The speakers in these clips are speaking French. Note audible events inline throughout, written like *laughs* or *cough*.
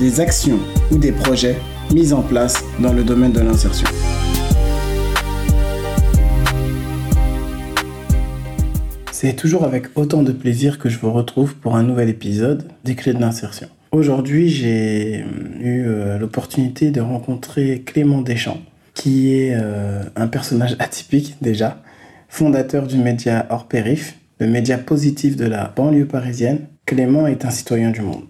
des actions ou des projets mis en place dans le domaine de l'insertion. C'est toujours avec autant de plaisir que je vous retrouve pour un nouvel épisode des clés de l'insertion. Aujourd'hui, j'ai eu euh, l'opportunité de rencontrer Clément Deschamps, qui est euh, un personnage *laughs* atypique déjà, fondateur du média Hors Périph, le média positif de la banlieue parisienne. Clément est un citoyen du monde,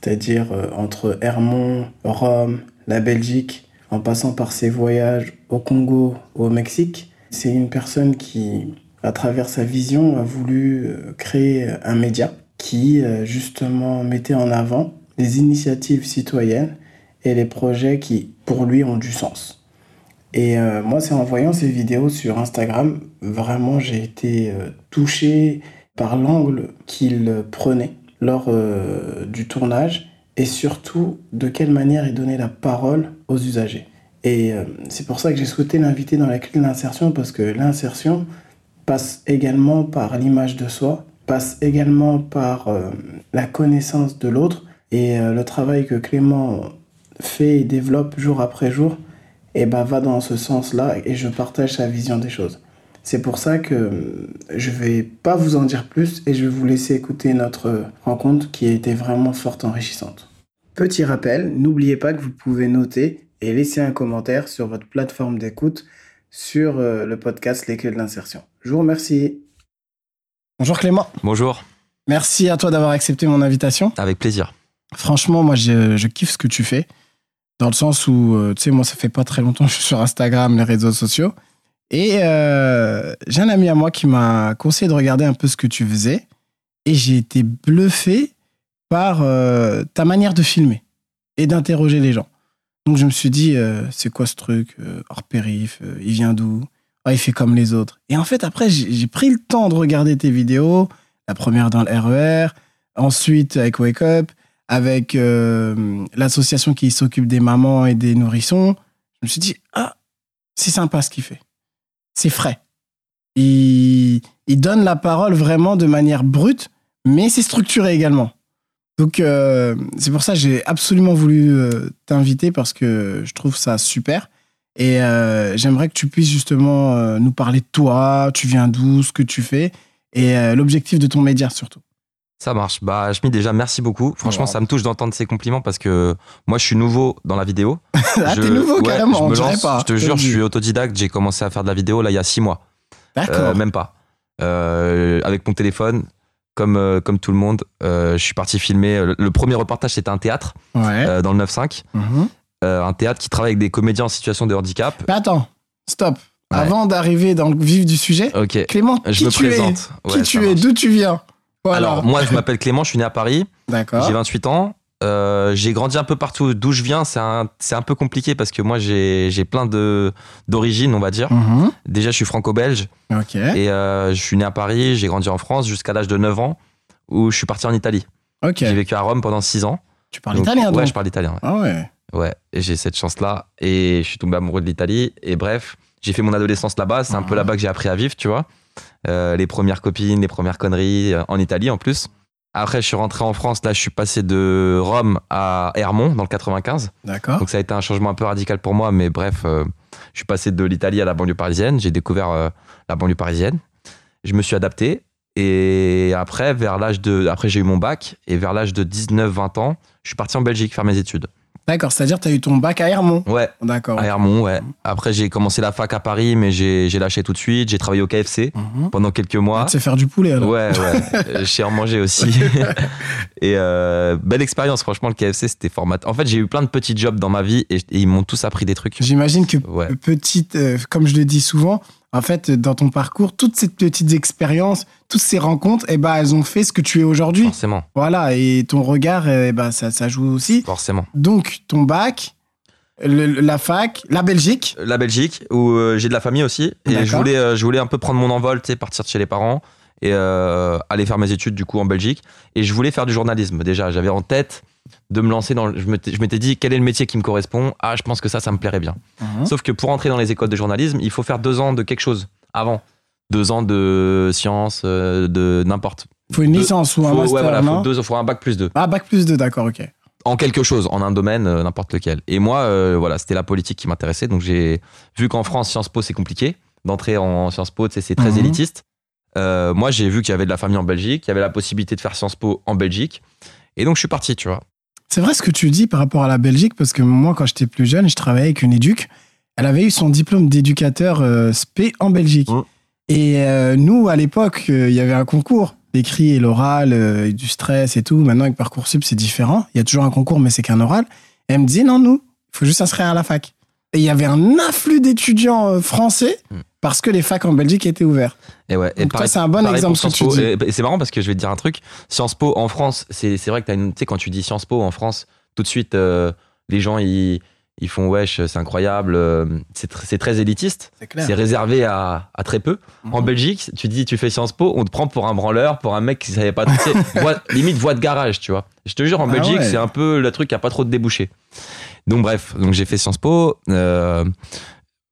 c'est-à-dire euh, entre Hermont, Rome, la Belgique, en passant par ses voyages au Congo, au Mexique. C'est une personne qui, à travers sa vision, a voulu euh, créer un média qui, justement, mettait en avant les initiatives citoyennes et les projets qui, pour lui, ont du sens. Et euh, moi, c'est en voyant ces vidéos sur Instagram, vraiment, j'ai été euh, touché par l'angle qu'il prenait lors euh, du tournage et surtout de quelle manière il donnait la parole aux usagers. Et c'est pour ça que j'ai souhaité l'inviter dans la clé de l'insertion parce que l'insertion passe également par l'image de soi, passe également par la connaissance de l'autre et le travail que Clément fait et développe jour après jour et bah, va dans ce sens-là et je partage sa vision des choses. C'est pour ça que je vais pas vous en dire plus et je vais vous laisser écouter notre rencontre qui a été vraiment forte enrichissante. Petit rappel, n'oubliez pas que vous pouvez noter et laisser un commentaire sur votre plateforme d'écoute sur euh, le podcast Les Clés de l'insertion. Je vous remercie. Bonjour Clément. Bonjour. Merci à toi d'avoir accepté mon invitation. Avec plaisir. Franchement, moi, je, je kiffe ce que tu fais. Dans le sens où, euh, tu sais, moi, ça fait pas très longtemps que je suis sur Instagram, les réseaux sociaux. Et euh, j'ai un ami à moi qui m'a conseillé de regarder un peu ce que tu faisais. Et j'ai été bluffé par euh, ta manière de filmer et d'interroger les gens. Donc je me suis dit, c'est quoi ce truc Hors périph, il vient d'où? Ah, Il fait comme les autres. Et en fait, après, j'ai pris le temps de regarder tes vidéos. La première dans le RER, ensuite avec Wake Up, avec euh, l'association qui s'occupe des mamans et des nourrissons, je me suis dit, ah, c'est sympa ce qu'il fait. C'est frais. Il, donne la parole vraiment de manière brute, mais c'est structuré également. Donc, euh, c'est pour ça que j'ai absolument voulu euh, t'inviter parce que je trouve ça super. Et j'aimerais que tu puisses justement nous parler de toi, tu viens d'où, ce que tu fais et l'objectif de ton média surtout. Ça marche. Bah, Schmi, déjà, merci beaucoup. Franchement, ça me touche d'entendre ces compliments parce que moi, je suis nouveau dans la vidéo. *laughs* ah, t'es nouveau carrément, je, me pas. je te jure, je suis autodidacte. J'ai commencé à faire de la vidéo là il y a six mois. D'accord. Euh, même pas. Euh, avec mon téléphone, comme, euh, comme tout le monde, je suis parti filmer. Le, premier reportage, c'était un théâtre ouais. dans le 9-5. Mhm. un théâtre qui travaille avec des comédiens en situation de handicap. Mais attends, stop. Avant d'arriver dans le vif du sujet, Clément, je qui me tu présente. es Qui tu es D'où tu viens alors, moi, je *laughs* m'appelle Clément, je suis né à Paris. D'accord. J'ai 28 ans. Euh, j'ai grandi un peu partout. D'où je viens, c'est un, un, peu compliqué parce que moi, j'ai plein d'origines, on va dire. Mhm. Déjà, je suis franco-belge. Ok. Et euh, je suis né à Paris, j'ai grandi en France jusqu'à l'âge de 9 ans où je suis parti en Italie. Ok. J'ai vécu à Rome pendant 6 ans. Tu parles italien, donc Ouais, je parle italien. Ah ouais. Ouais, et j'ai cette chance-là. Et je suis tombé amoureux de l'Italie. Et bref, j'ai fait mon adolescence là-bas. C'est un peu Ah. là-bas que j'ai appris à vivre, tu vois. Euh, les premières copines, les premières conneries euh, en Italie en plus. Après, je suis rentré en France. Là, je suis passé de Rome à Hermont dans le 95. D'accord. Donc, ça a été un changement un peu radical pour moi. Mais bref, euh, je suis passé de l'Italie à la banlieue parisienne. J'ai découvert euh, la banlieue parisienne. Je me suis adapté. Et après, vers l'âge de, après, j'ai eu mon bac. Et vers l'âge de 19-20 ans, je suis parti en Belgique faire mes études. D'accord, c'est-à-dire que tu as eu ton bac à Hermont. Ouais. D'accord. À Hermont, ouais. Après, j'ai commencé la fac à Paris, mais j'ai j'ai lâché tout de suite. J'ai travaillé au KFC Mhm. pendant quelques mois. Tu sais faire du poulet alors. Ouais, ouais. J'ai en mangé aussi. *laughs* et euh, belle expérience, franchement, le KFC, c'était formateur. En fait, j'ai eu plein de petits jobs dans ma vie et, et ils m'ont tous appris des trucs. J'imagine que Ouais. petite, euh, comme je le dis souvent, en fait, dans ton parcours, toutes ces petites expériences, toutes ces rencontres, eh ben, elles ont fait ce que tu es aujourd'hui. Forcément. Voilà, et ton regard, eh ben, ça, ça joue aussi. Forcément. Donc, ton bac, le- la fac, la Belgique. La Belgique, où euh, j'ai de la famille aussi. Et je voulais, euh, je voulais un peu prendre mon envol, partir de chez les parents et euh, aller faire mes études du coup en Belgique. Et je voulais faire du journalisme déjà. J'avais en tête de me lancer dans. le- Je m'étais dit quel est le métier qui me correspond? Ah, je pense que ça, ça me plairait bien. Mhm. Sauf que pour entrer dans les écoles de journalisme, il faut faire deux ans de quelque chose avant. Deux ans de sciences, euh, de n'importe. Faut une Deux- licence ou un Faut, master, ouais, voilà, faut, deux, faut un bac plus deux. Ah, bac plus 2, d'accord, ok. En quelque chose, en un domaine, euh, n'importe lequel. Et moi, euh, voilà, c'était la politique qui m'intéressait. Donc j'ai vu qu'en France, Sciences Po, c'est compliqué. D'entrer en Sciences Po, c'est très Mhm. élitiste. Euh, moi, j'ai vu qu'il y avait de la famille en Belgique, qu'il y avait la possibilité de faire Sciences Po en Belgique. Et donc je suis parti, tu vois. C'est vrai ce que tu dis par rapport à la Belgique, parce que moi, quand j'étais plus jeune, je travaillais avec une éduque. Elle avait eu son diplôme d'éducateur euh, SP en Belgique. Et euh, nous, à l'époque, euh, il y avait un concours, l'écrit et l'oral, euh, et du stress et tout. Maintenant, avec Parcoursup, c'est différent. Il y a toujours un concours, mais c'est qu'un oral. Et elle me dit, non, nous, il faut juste s'inscrire à la fac. Et il y avait un afflux d'étudiants français Mhm. Parce que les facs en Belgique étaient ouverts. Et ouais. et Donc toi, c'est un bon exemple ce que tu dis. Et, c'est marrant parce que je vais te dire un truc. Sciences Po en France, c'est c'est vrai que tu sais, quand tu dis Sciences Po en France, tout de suite, euh, les gens, ils, ils font wesh, c'est incroyable. euh, C'est tr- c'est très élitiste. C'est clair. C'est réservé à, à très peu. En Mhm. Belgique, tu dis tu fais Sciences Po, on te prend pour un branleur, pour un mec qui savait pas. *laughs* voie- limite voie de garage, tu vois. Je te jure, en Ah Belgique, ouais. c'est un peu le truc qui a pas trop de débouchés. Donc bref, donc j'ai fait Sciences Po. euh,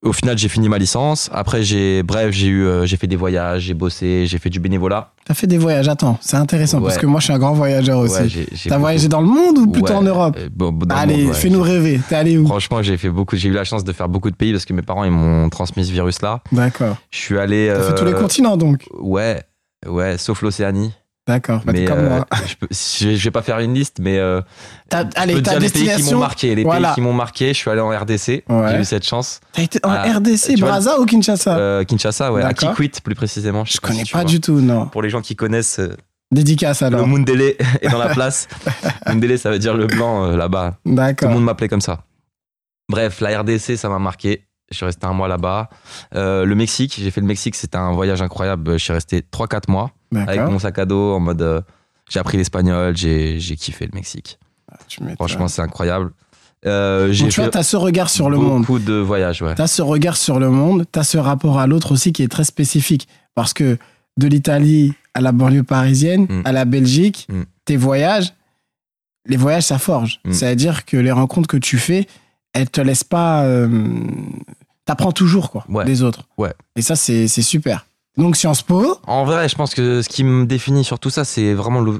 au final, j'ai fini ma licence. Après, j'ai bref, j'ai eu, euh, j'ai fait des voyages, j'ai bossé, j'ai fait du bénévolat. T'as fait des voyages, attends, c'est intéressant parce que moi, je suis un grand voyageur aussi. Ouais, T'as beaucoup- voyagé dans le monde ou plutôt Ouais, en Europe euh, bon, Allez, fais-nous rêver. T'es allé où Franchement, j'ai fait beaucoup. J'ai eu la chance de faire beaucoup de pays parce que mes parents ils m'ont transmis ce virus-là. D'accord. Je suis allé. T'as fait tous les euh, continents donc Ouais, ouais, sauf l'Océanie. D'accord. Bah, mais comme euh, moi. je, peux- je je vais pas faire une liste, mais euh, T'as- je allez, peux ta dire les pays qui m'ont marqué. Les Voilà. pays qui m'ont marqué. Je suis allé en RDC. Ouais. J'ai eu cette chance. T'as été en RDC, vois, Brazza ou Kinshasa? Euh, Kinshasa, ouais, à D'accord. Kikwit plus précisément. Je si connais pas du tout, non. Pour les gens qui connaissent, euh, Dédicace alors. le Mundele est dans la *laughs* place. Mundele, ça veut dire le blanc euh, là-bas. Tout le D'accord. monde m'appelait comme ça. Bref, la RDC, ça m'a marqué. Je suis resté un mois là-bas. Euh, le Mexique, j'ai fait le Mexique, c'était un voyage incroyable. Je suis resté 3-4 mois avec mon sac à dos en mode. euh, j'ai appris l'espagnol, j'ai j'ai kiffé le Mexique. Tu m'étonnes. Franchement, c'est incroyable. Euh, Donc, tu vois, t'as ce regard sur le monde. beaucoup de voyages, ouais. T'as ce regard sur le monde. T'as ce rapport à l'autre aussi qui est très spécifique. Parce que de l'Italie à la banlieue parisienne, Mm. à la Belgique, Mm. tes voyages, les voyages, ça forge. Mm. C'est-à-dire que les rencontres que tu fais, elles te laissent pas. euh, T'apprends toujours, quoi, Ouais. des autres. Ouais. Et ça, c'est c'est super. Donc, Sciences Po, En vrai, je pense que ce qui me définit sur tout ça, c'est vraiment l'ou-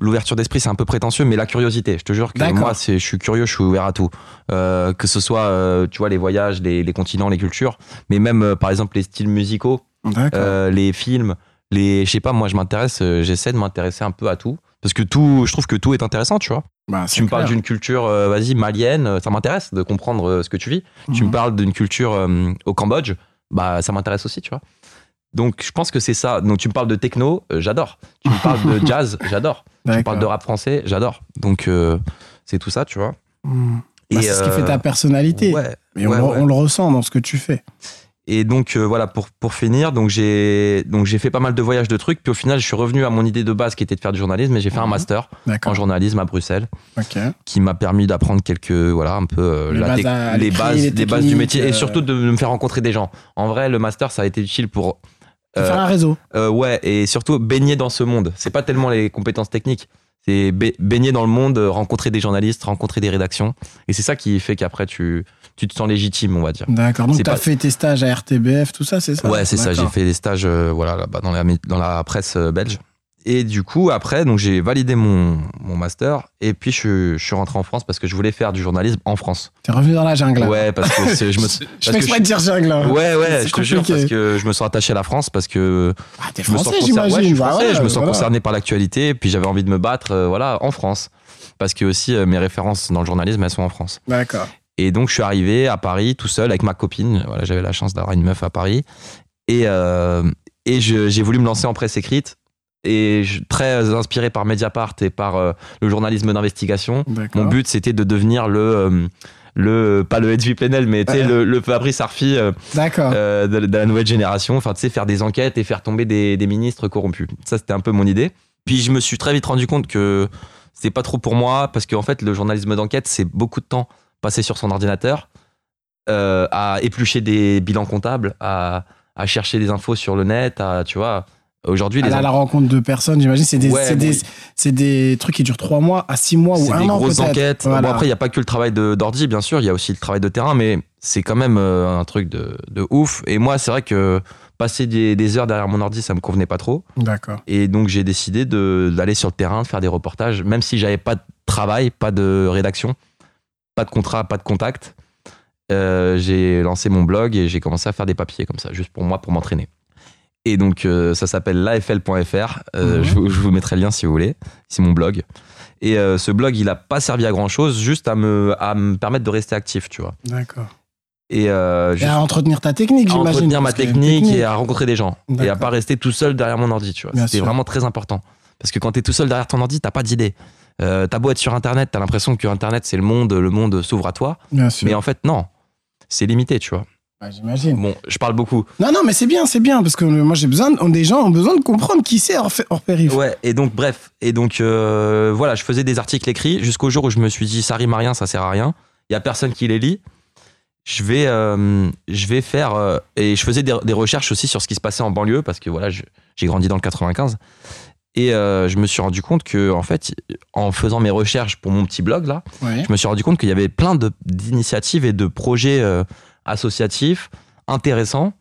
l'ouverture d'esprit. C'est un peu prétentieux, mais la curiosité. Je te jure que moi, je suis curieux, je suis ouvert à tout. Euh, que ce soit, euh, tu vois, les voyages, les, les continents, les cultures, mais même, euh, par exemple, les styles musicaux, les films, les, je sais pas, moi, je m'intéresse, j'essaie de m'intéresser un peu à tout. Parce que tout, je trouve que tout est intéressant, tu vois. Bah, Tu me parles d'une culture, vas-y, malienne, ça m'intéresse de comprendre ce que tu vis. Tu me Mhm. parles d'une culture au Cambodge, bah ça m'intéresse aussi, tu vois. Donc je pense que c'est ça. Donc tu me parles de techno, euh, j'adore. Tu me parles de *laughs* jazz, j'adore. Tu me parles de rap français, j'adore. Donc euh, c'est tout ça, tu vois. Mm. Bah, Et, c'est ce qui euh, fait ta personnalité. Ouais. Et ouais, on, le- ouais. on le ressent dans ce que tu fais. Et donc euh, voilà pour pour finir, donc j'ai donc j'ai fait pas mal de voyages de trucs, puis au final je suis revenu à mon idée de base qui était de faire du journalisme, et j'ai fait un Mhm. master en journalisme à Bruxelles. Ok. qui m'a permis d'apprendre quelques voilà un peu euh, Les la bases à les bases les les bases du métier et euh, surtout de me faire rencontrer des gens en vrai le master ça a été utile pour euh, faire un réseau. euh, ouais et surtout baigner dans ce monde c'est pas tellement les compétences techniques c'est ba- baigner dans le monde euh, rencontrer des journalistes rencontrer des rédactions et c'est ça qui fait qu'après tu tu te sens légitime on va dire D'accord. Donc, tu as pas- fait tes stages à RTBF, tout ça, c'est ça? Ouais, c'est ça. J'ai fait des stages euh, voilà, là-bas dans la, dans la presse euh, belge. Et du coup, après, donc j'ai validé mon, mon master. Et puis, je, je suis rentré en France parce que je voulais faire du journalisme en France. T'es revenu dans la jungle. Ouais, parce que je me. *laughs* Je parce fais que exprès de dire jungle. Ouais, ouais, je te jure, parce que je me sens attaché à la France, parce que Ah, t'es je me sens français, j'imagine. ouais, je, Bah ouais, je me sens voilà. concerné par l'actualité, et puis j'avais envie de me battre, euh, voilà, en France. Parce que aussi, euh, mes références dans le journalisme, elles sont en France. D'accord. Et donc, je suis arrivé à Paris tout seul avec ma copine. Voilà, j'avais la chance d'avoir une meuf à Paris. Et, euh, et je- j'ai voulu me lancer en presse écrite. Et je- très inspiré par Mediapart et par euh, le journalisme d'investigation. Mon but, c'était de devenir le, euh, le pas le Edwy Plenel, mais Ouais. le, le Fabrice Arfi euh, euh, de, de la nouvelle génération. Enfin, tu sais, faire des enquêtes et faire tomber des, des ministres corrompus. Ça, c'était un peu mon idée. Puis je me suis très vite rendu compte que c'était pas trop pour moi parce qu'en fait, le journalisme d'enquête, c'est beaucoup de temps passé sur son ordinateur à éplucher des bilans comptables, à, à chercher des infos sur le net, à, tu vois. Aujourd'hui, les à la rencontre de personnes, j'imagine, c'est des, Ouais, c'est des, oui. c'est des trucs qui durent trois mois à six mois ou c'est un des an grosses peut-être. enquêtes. Voilà. Bon, après, il n'y a pas que le travail de- d'ordi, bien sûr, il y a aussi le travail de terrain, mais c'est quand même euh, un truc de, de ouf. Et moi, c'est vrai que passer des, des heures derrière mon ordi, ça me convenait pas trop. D'accord. Et donc, j'ai décidé d'aller sur le terrain, de faire des reportages, même si j'avais pas de travail, pas de rédaction, pas de contrat, pas de contact. Euh, j'ai lancé mon blog et j'ai commencé à faire des papiers comme ça, juste pour moi, pour m'entraîner. Et donc, euh, ça s'appelle l'afl.fr. Euh, Mhm. je, vous- je vous mettrai le lien si vous voulez. C'est mon blog. Et euh, ce blog, il a pas servi à grand chose, juste à me, à me permettre de rester actif, tu vois. D'accord. Et, à entretenir ta technique, à j'imagine. entretenir ma technique, technique. et à rencontrer des gens. Et à pas rester tout seul derrière mon ordi, tu vois. C'était vraiment très important. Parce que quand t'es tout seul derrière ton ordi, t'as pas d'idée. T'as beau être sur Internet, t'as l'impression que Internet c'est le monde, le monde s'ouvre à toi. Bien sûr. Mais en fait, non. C'est limité, tu vois. Ouais, j'imagine. Bon, je parle beaucoup. Non, non, mais c'est bien, c'est bien, parce que moi j'ai besoin, de- des gens ont besoin de comprendre qui c'est hors, hors périph. Ouais, et donc, bref. Et donc, euh, voilà, je faisais des articles écrits jusqu'au jour où je me suis dit, ça rime à rien, ça sert à rien. Il y a personne qui les lit. Je vais, euh, je vais faire. euh, et je faisais des, des recherches aussi sur ce qui se passait en banlieue, parce que voilà, j'ai grandi dans le 95. Et je me suis rendu compte que, en fait, en faisant mes recherches pour mon petit blog, là, Ouais. je me suis rendu compte qu'il y avait plein d'initiatives et de projets associatifs intéressants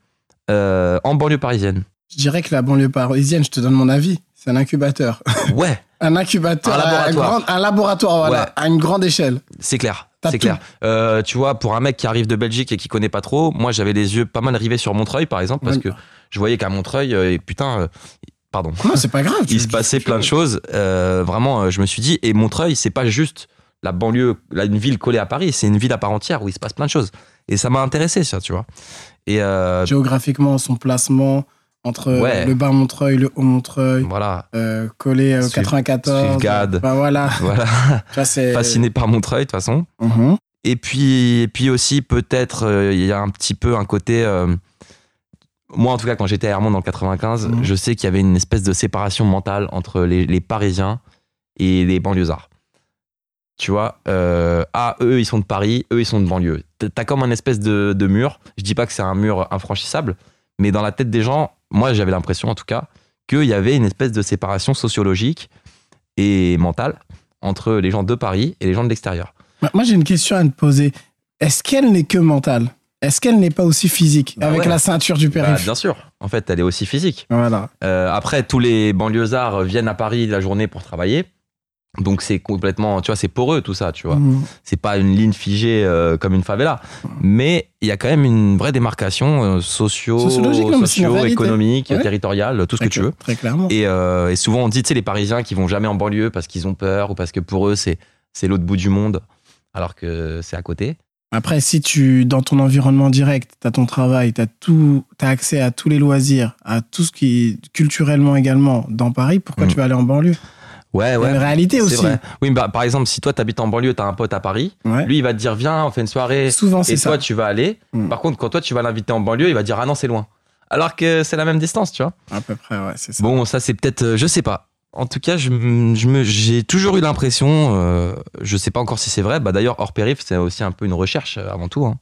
euh, en banlieue parisienne. Je dirais que la banlieue parisienne, je te donne mon avis, c'est un incubateur. *laughs* Ouais, un incubateur, Un laboratoire. grand- un laboratoire, voilà, Ouais. à une grande échelle. c'est clair. C'est clair. Euh, tu vois, pour un mec qui arrive de Belgique et qui connaît pas trop, moi j'avais les yeux pas mal rivés sur Montreuil, par exemple, parce que je voyais qu'à Montreuil, euh, et putain, pardon, Non, c'est pas grave. *laughs* il se passait plein de choses. Euh, vraiment, je me suis dit, et Montreuil, c'est pas juste la banlieue, une ville collée à Paris, c'est une ville à part entière où il se passe plein de choses. Et ça m'a intéressé, ça, tu vois. Et euh, Géographiquement, son placement entre Ouais. le bas Montreuil, le haut Montreuil, voilà, euh, collé au Suiv- 94. Suivgade. Bah voilà, *laughs* voilà, vois, c'est. fasciné par Montreuil, de toute façon. Mhm. Et puis, et puis aussi, peut-être, euh, il y a un petit peu un côté. euh, moi, en tout cas, quand j'étais à Hermont dans le 95, Mhm. je sais qu'il y avait une espèce de séparation mentale entre les, les Parisiens et les banlieusards. Tu vois, euh, ah, eux, ils sont de Paris, eux, ils sont de banlieue. T'as- comme un espèce de, de mur. Je dis pas que c'est un mur infranchissable, mais dans la tête des gens, moi, j'avais l'impression, en tout cas, qu'il y avait une espèce de séparation sociologique et mentale entre les gens de Paris et les gens de l'extérieur. Moi, j'ai une question à te poser. Est-ce qu'elle n'est que mentale? Est-ce qu'elle n'est pas aussi physique Bah avec ouais. la ceinture du Bah, périph' bien sûr. En fait, elle est aussi physique. Voilà. Euh, après, tous les banlieusards viennent à Paris la journée pour travailler. Donc c'est complètement, tu vois, c'est poreux tout ça, tu vois. Mhm. C'est pas une ligne figée euh, comme une favela, mais il y a quand même une vraie démarcation euh, socio, socio, économique, Ouais. territoriale, tout ce que tu veux. Très clairement. Et, euh, et souvent on dit, tu sais, les Parisiens qui vont jamais en banlieue parce qu'ils ont peur ou parce que pour eux c'est c'est l'autre bout du monde, alors que c'est à côté. Après, si tu, dans ton environnement direct, tu as ton travail, tu as, tout, as accès à tous les loisirs, à tout ce qui culturellement également dans Paris, pourquoi Mm. tu vas aller en banlieue? Ouais, ouais. une réalité aussi. vrai. Oui, bah, par exemple, si toi t'habites en banlieue, t'as un pote à Paris, Ouais. lui il va te dire viens, on fait une soirée. Souvent, c'est Et ça. toi, tu vas aller. Mm. Par contre, quand toi, tu vas l'inviter en banlieue, il va dire Ah non, c'est loin. Alors que c'est la même distance, tu vois. À peu près, ouais, c'est ça. Bon, ça, c'est peut-être. euh, je sais pas. En tout cas, je, m- je me, j'ai toujours eu l'impression, euh, je sais pas encore si c'est vrai, bah d'ailleurs, hors périph, c'est aussi un peu une recherche euh, avant tout, hein,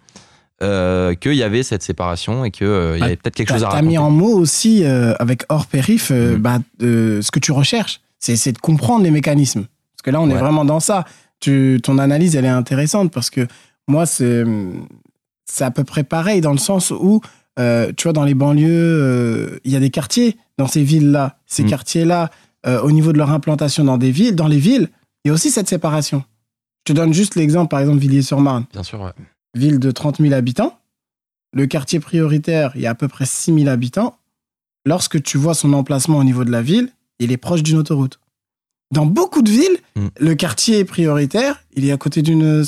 euh, qu'il y avait cette séparation et qu'il y Ah, avait peut-être quelque T'as chose à t'as raconter. mis en mots aussi, euh, avec hors périph, euh, Mm. bah, euh, ce que tu recherches. C'est de comprendre les mécanismes. Parce que là, on est vraiment dans ça. Tu, ton analyse, elle est intéressante parce que moi, c'est c'est à peu près pareil dans le sens où, euh, tu vois, dans les banlieues, euh, il y a des quartiers dans ces villes-là. Ces Mm. quartiers-là, euh, au niveau de leur implantation dans des villes, dans les villes, il y a aussi cette séparation. Je te donne juste l'exemple, par exemple, Villiers-sur-Marne Bien sûr, ouais. ville de 30 000 habitants. Le quartier prioritaire, il y a à peu près 6 000 habitants. Lorsque tu vois son emplacement au niveau de la ville, il est proche d'une autoroute. Dans beaucoup de villes, Mm. le quartier prioritaire, il est à côté d'une euh,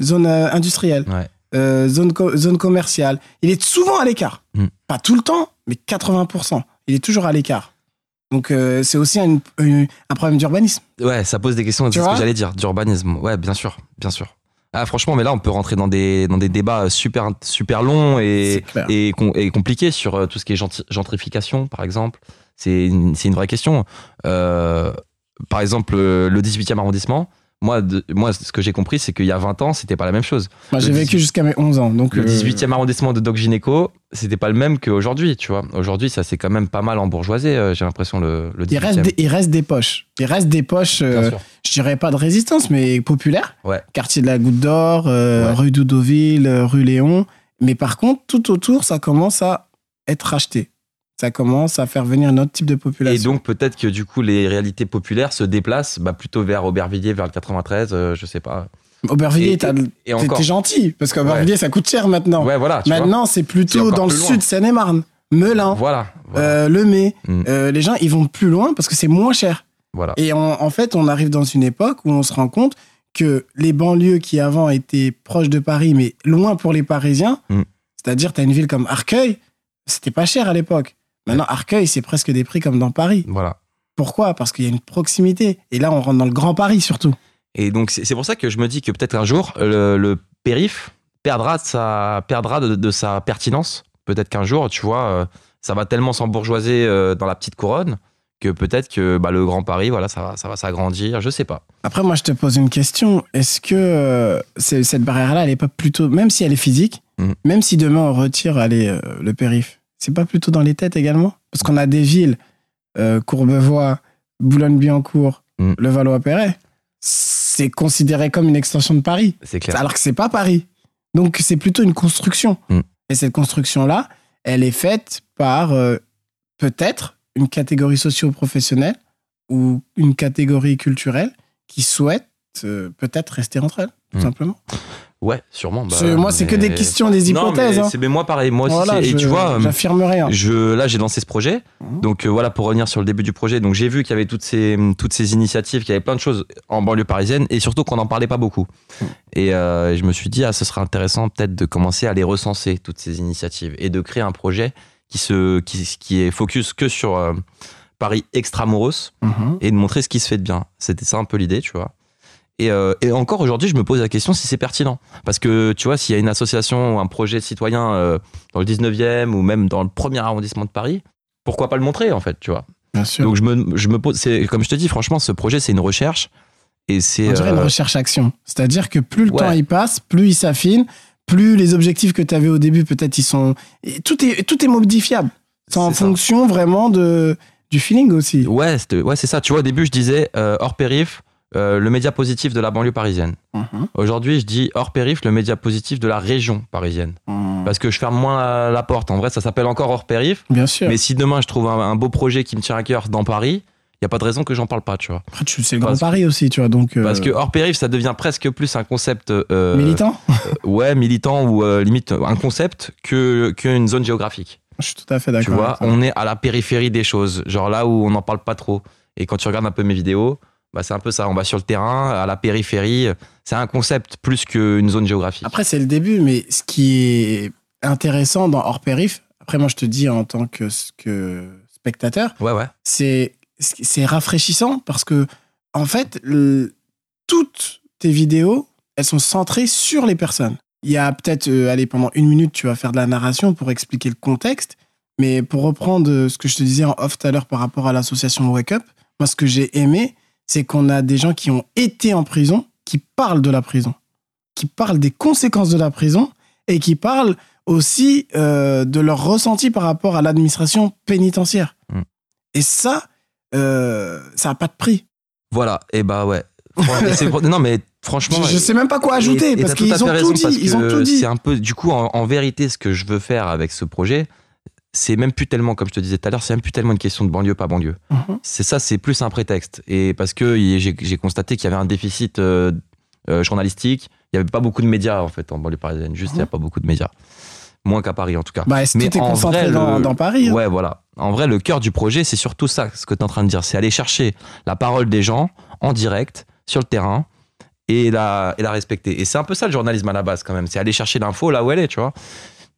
zone euh, industrielle, Ouais. euh, zone, co- zone commerciale. Il est souvent à l'écart. Mm. Pas tout le temps, mais 80%. Il est toujours à l'écart. Donc euh, c'est aussi un, problème d'urbanisme. Ouais, ça pose des questions, c'est ce que j'allais dire, d'urbanisme. Ouais, bien sûr, bien sûr. Ah, franchement, mais là, on peut rentrer dans des, dans des débats super, super longs et, et, com- et compliqués sur tout ce qui est gentri- gentrification, par exemple. C'est une, vraie question. Euh, par exemple, euh, le 18e arrondissement, moi, de- moi ce que j'ai compris, c'est qu'il y a 20 ans, c'était pas la même chose. Moi, j'ai vécu 18 jusqu'à mes 11 ans. Donc, Le euh, 18e arrondissement de Doc Gynéco, c'était pas le même qu'aujourd'hui, tu vois. Aujourd'hui, ça s'est quand même pas mal embourgeoisé, euh, j'ai l'impression, le, le 18e. il, reste des, il reste des poches. Il reste des poches, euh, je dirais pas de résistance, mais populaires. Ouais. Quartier de la Goutte d'Or, euh, Ouais. rue Doudoville, euh, rue Léon. Mais par contre, tout autour, ça commence à être racheté. Ça commence à faire venir un autre type de Et population. donc, peut-être que du coup, les réalités populaires se déplacent bah, plutôt vers Aubervilliers, vers le 93, euh, je sais pas. Aubervilliers, et- t'as- Et t'es gentil, parce qu'Aubervilliers, ça coûte cher maintenant. Ouais, voilà. maintenant, c'est plutôt dans le loin. sud, Seine-et-Marne. Melun, Voilà. Voilà. euh, Le Mai. Mm. Euh, les gens, ils vont plus loin parce que c'est moins cher. voilà. Et en, en fait, on arrive dans une époque où on se rend compte que les banlieues qui avant étaient proches de Paris, mais loin pour les Parisiens, Mm. c'est-à-dire, tu as une ville comme Arcueil, c'était pas cher à l'époque. Maintenant, Arcueil, c'est presque des prix comme dans Paris. Voilà. Pourquoi? Parce qu'il y a une proximité. Et là, on rentre dans le Grand Paris surtout. Et donc, c'est pour ça que je me dis que peut-être un jour, le, le périph perdra, de sa, perdra de, de sa pertinence. Peut-être qu'un jour, tu vois, euh, ça va tellement s'embourgeoiser euh, dans la petite couronne que peut-être que bah, le Grand Paris, voilà, ça va, ça va s'agrandir. Je sais pas. Après, moi, je te pose une question. Est-ce que euh, cette barrière-là, elle est pas plutôt, même si elle est physique, Mhm. même si demain on retire allez, euh, le périph, c'est pas plutôt dans les têtes également? Parce qu'on a des villes, euh, Courbevoie, Boulogne-Billancourt, Mhm. le Valois-Perret, c'est considéré comme une extension de Paris, C'est clair. alors que c'est pas Paris. Donc c'est plutôt une construction. Mhm. Et cette construction-là, elle est faite par euh, peut-être une catégorie socio-professionnelle ou une catégorie culturelle qui souhaite peut-être rester entre elles, tout Mhm. simplement. Ouais, sûrement. bah, moi, c'est que des questions, des Non, hypothèses. mais, hein. mais moi, pareil. Moi aussi. C'est- et je- tu vois, euh, j'affirme rien. je, là, j'ai lancé ce projet. Mhm. Donc euh, voilà, pour revenir sur le début du projet, donc j'ai vu qu'il y avait toutes ces, toutes ces initiatives, qu'il y avait plein de choses en banlieue parisienne et surtout qu'on n'en parlait pas beaucoup. Et euh, je me suis dit, ah, ce serait intéressant peut-être de commencer à les recenser, toutes ces initiatives, et de créer un projet qui, se, qui, qui est focus que sur euh, Paris extramuros Mhm. et de montrer ce qui se fait de bien. C'était ça un peu l'idée, tu vois. Et, euh, et encore aujourd'hui, je me pose la question si c'est pertinent. Parce que, tu vois, s'il y a une association ou un projet citoyen euh, dans le 19e ou même dans le premier arrondissement de Paris, pourquoi pas le montrer, en fait, tu vois? Bien sûr. Donc, je me, je me pose, c'est, comme je te dis, franchement, ce projet, c'est une recherche. Et c'est. On dirait une euh, recherche-action. C'est-à-dire que plus le Ouais. temps y passe, plus il s'affine, plus les objectifs que tu avais au début, peut-être, ils sont. et tout, est, tout est modifiable. C'est en ça. fonction vraiment de, du feeling aussi. Ouais, ouais, c'est ça. Tu vois, au début, je disais hors périph, euh, le média positif de la banlieue parisienne. Mhm. Aujourd'hui, je dis hors périph, le média positif de la région parisienne. Mhm. Parce que je ferme moins la, la porte. En vrai, ça s'appelle encore hors périph. Bien sûr. Mais si demain je trouve un, un beau projet qui me tient à cœur dans Paris, il y a pas de raison que j'en parle pas, tu vois. Après, tu- c'est le Grand Paris aussi, tu vois. Donc, euh, Parce que hors périph, ça devient presque plus un concept euh, militant, ouais, militant ou limite un concept que qu'une zone géographique. je suis tout à fait d'accord. Tu vois, on est à la périphérie des choses, genre là où on n'en parle pas trop. Et quand tu regardes un peu mes vidéos, bah c'est un peu ça. On va sur le terrain, à la périphérie. C'est un concept plus qu'une zone géographique. Après, c'est le début, mais ce qui est intéressant dans Hors Périph, après, moi, je te dis en tant que, que spectateur, Ouais, ouais. c'est c'est rafraîchissant parce que, en fait, le- toutes tes vidéos, elles sont centrées sur les personnes. Il y a peut-être, euh, allez, pendant une minute, tu vas faire de la narration pour expliquer le contexte, mais pour reprendre ce que je te disais en off tout à l'heure par rapport à l'association Wake Up, moi, ce que j'ai aimé, c'est qu'on a des gens qui ont été en prison, qui parlent de la prison, qui parlent des conséquences de la prison et qui parlent aussi euh, de leur ressenti par rapport à l'administration pénitentiaire. Mm. Et ça, euh, ça n'a pas de prix. Voilà. Et bah ouais. Non mais franchement. Je, je sais même pas quoi ajouter et parce qu'ils ont tout dit. ont tout. C'est un peu, du coup, en, en vérité, ce que je veux faire avec ce projet, c'est même plus tellement, comme je te disais tout à l'heure, c'est même plus tellement une question de banlieue, pas banlieue. Mhm. C'est ça, c'est plus un prétexte. Et parce que j'ai constaté qu'il y avait un déficit euh, euh, journalistique. Il y avait pas beaucoup de médias en fait en banlieue parisienne. Juste, il y a pas beaucoup de médias, moins qu'à Paris en tout cas. Bah, Mais en concentré vrai, dans, le- dans Paris hein? Ouais, voilà. En vrai, le cœur du projet, c'est surtout ça, ce que tu es en train de dire. C'est aller chercher la parole des gens en direct, sur le terrain, et la, et la respecter. Et c'est un peu ça le journalisme à la base, quand même. C'est aller chercher l'info là où elle est, tu vois.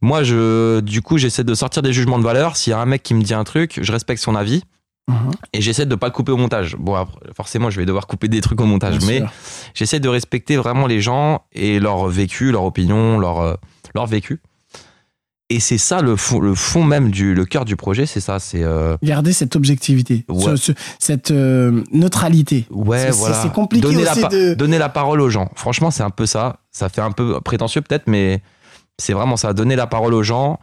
Moi, je, du coup, j'essaie de sortir des jugements de valeur. S'il y a un mec qui me dit un truc, je respecte son avis. Mhm. Et j'essaie de pas le couper au montage. Bon, après, forcément, je vais devoir couper des trucs au montage, Bien mais j'essaie de respecter vraiment les gens et leur vécu, leur opinion, leur, euh, leur vécu. Et c'est ça le fond, le fond même du, le cœur du projet, c'est ça, c'est euh, Garder cette objectivité, Ouais. ce- ce- cette euh, neutralité. ouais, C'est- voilà, c'est compliqué donner la, aussi pa- de- donner la parole aux gens. Franchement, c'est un peu ça. Ça fait un peu prétentieux peut-être, mais c'est vraiment ça, donner la parole aux gens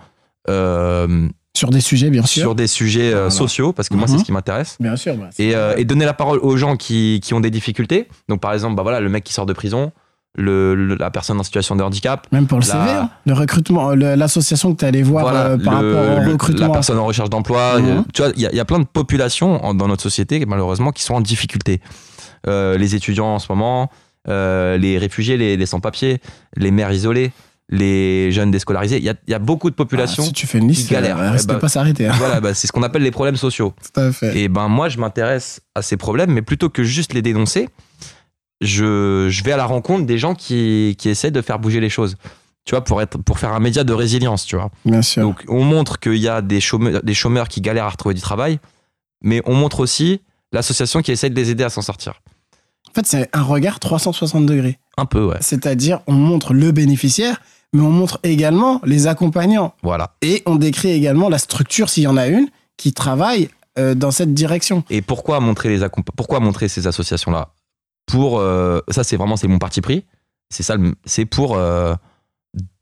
euh, Sur des sujets, bien sûr. sur des sujets euh, Voilà. sociaux, parce que moi, Mhm. c'est ce qui m'intéresse. Bien sûr. bah, et, euh, et donner la parole aux gens qui, qui ont des difficultés. Donc, par exemple, bah voilà, le mec qui sort de prison, le, le- la personne en situation de handicap. Même pour le la- CV, hein. le recrutement, l'association que tu allais voir voilà, euh, par le- rapport au recrutement. la personne en recherche d'emploi. Mhm. Tu vois, il y, a- il y a plein de populations en- dans notre société, malheureusement, qui sont en difficulté. Euh, les étudiants en ce moment, euh, les réfugiés, les, les sans-papiers, les mères isolées, les jeunes déscolarisés. Il y a, il y a beaucoup de Ah, populations. si tu fais une liste, qui galèrent. euh, ben, pas s'arrêter. hein. voilà, bah, c'est ce qu'on appelle les problèmes sociaux. Tout à fait. Et ben moi, je m'intéresse à ces problèmes, mais plutôt que juste les dénoncer, je, je vais à la rencontre des gens qui, qui essaient de faire bouger les choses. Tu vois, pour, être, pour faire un média de résilience, tu vois. Bien sûr. Donc, on montre qu'il y a des chômeurs, des chômeurs qui galèrent à retrouver du travail, mais on montre aussi l'association qui essaie de les aider à s'en sortir. En fait, c'est un regard 360 degrés. Un peu, ouais. C'est-à-dire, on montre le bénéficiaire, mais on montre également les accompagnants. Voilà. Et on décrit également la structure, s'il y en a une, qui travaille euh, dans cette direction. Et pourquoi montrer, les pourquoi montrer ces associations-là? Pour euh, ça, c'est vraiment c'est mon parti pris. C'est ça, c'est pour euh,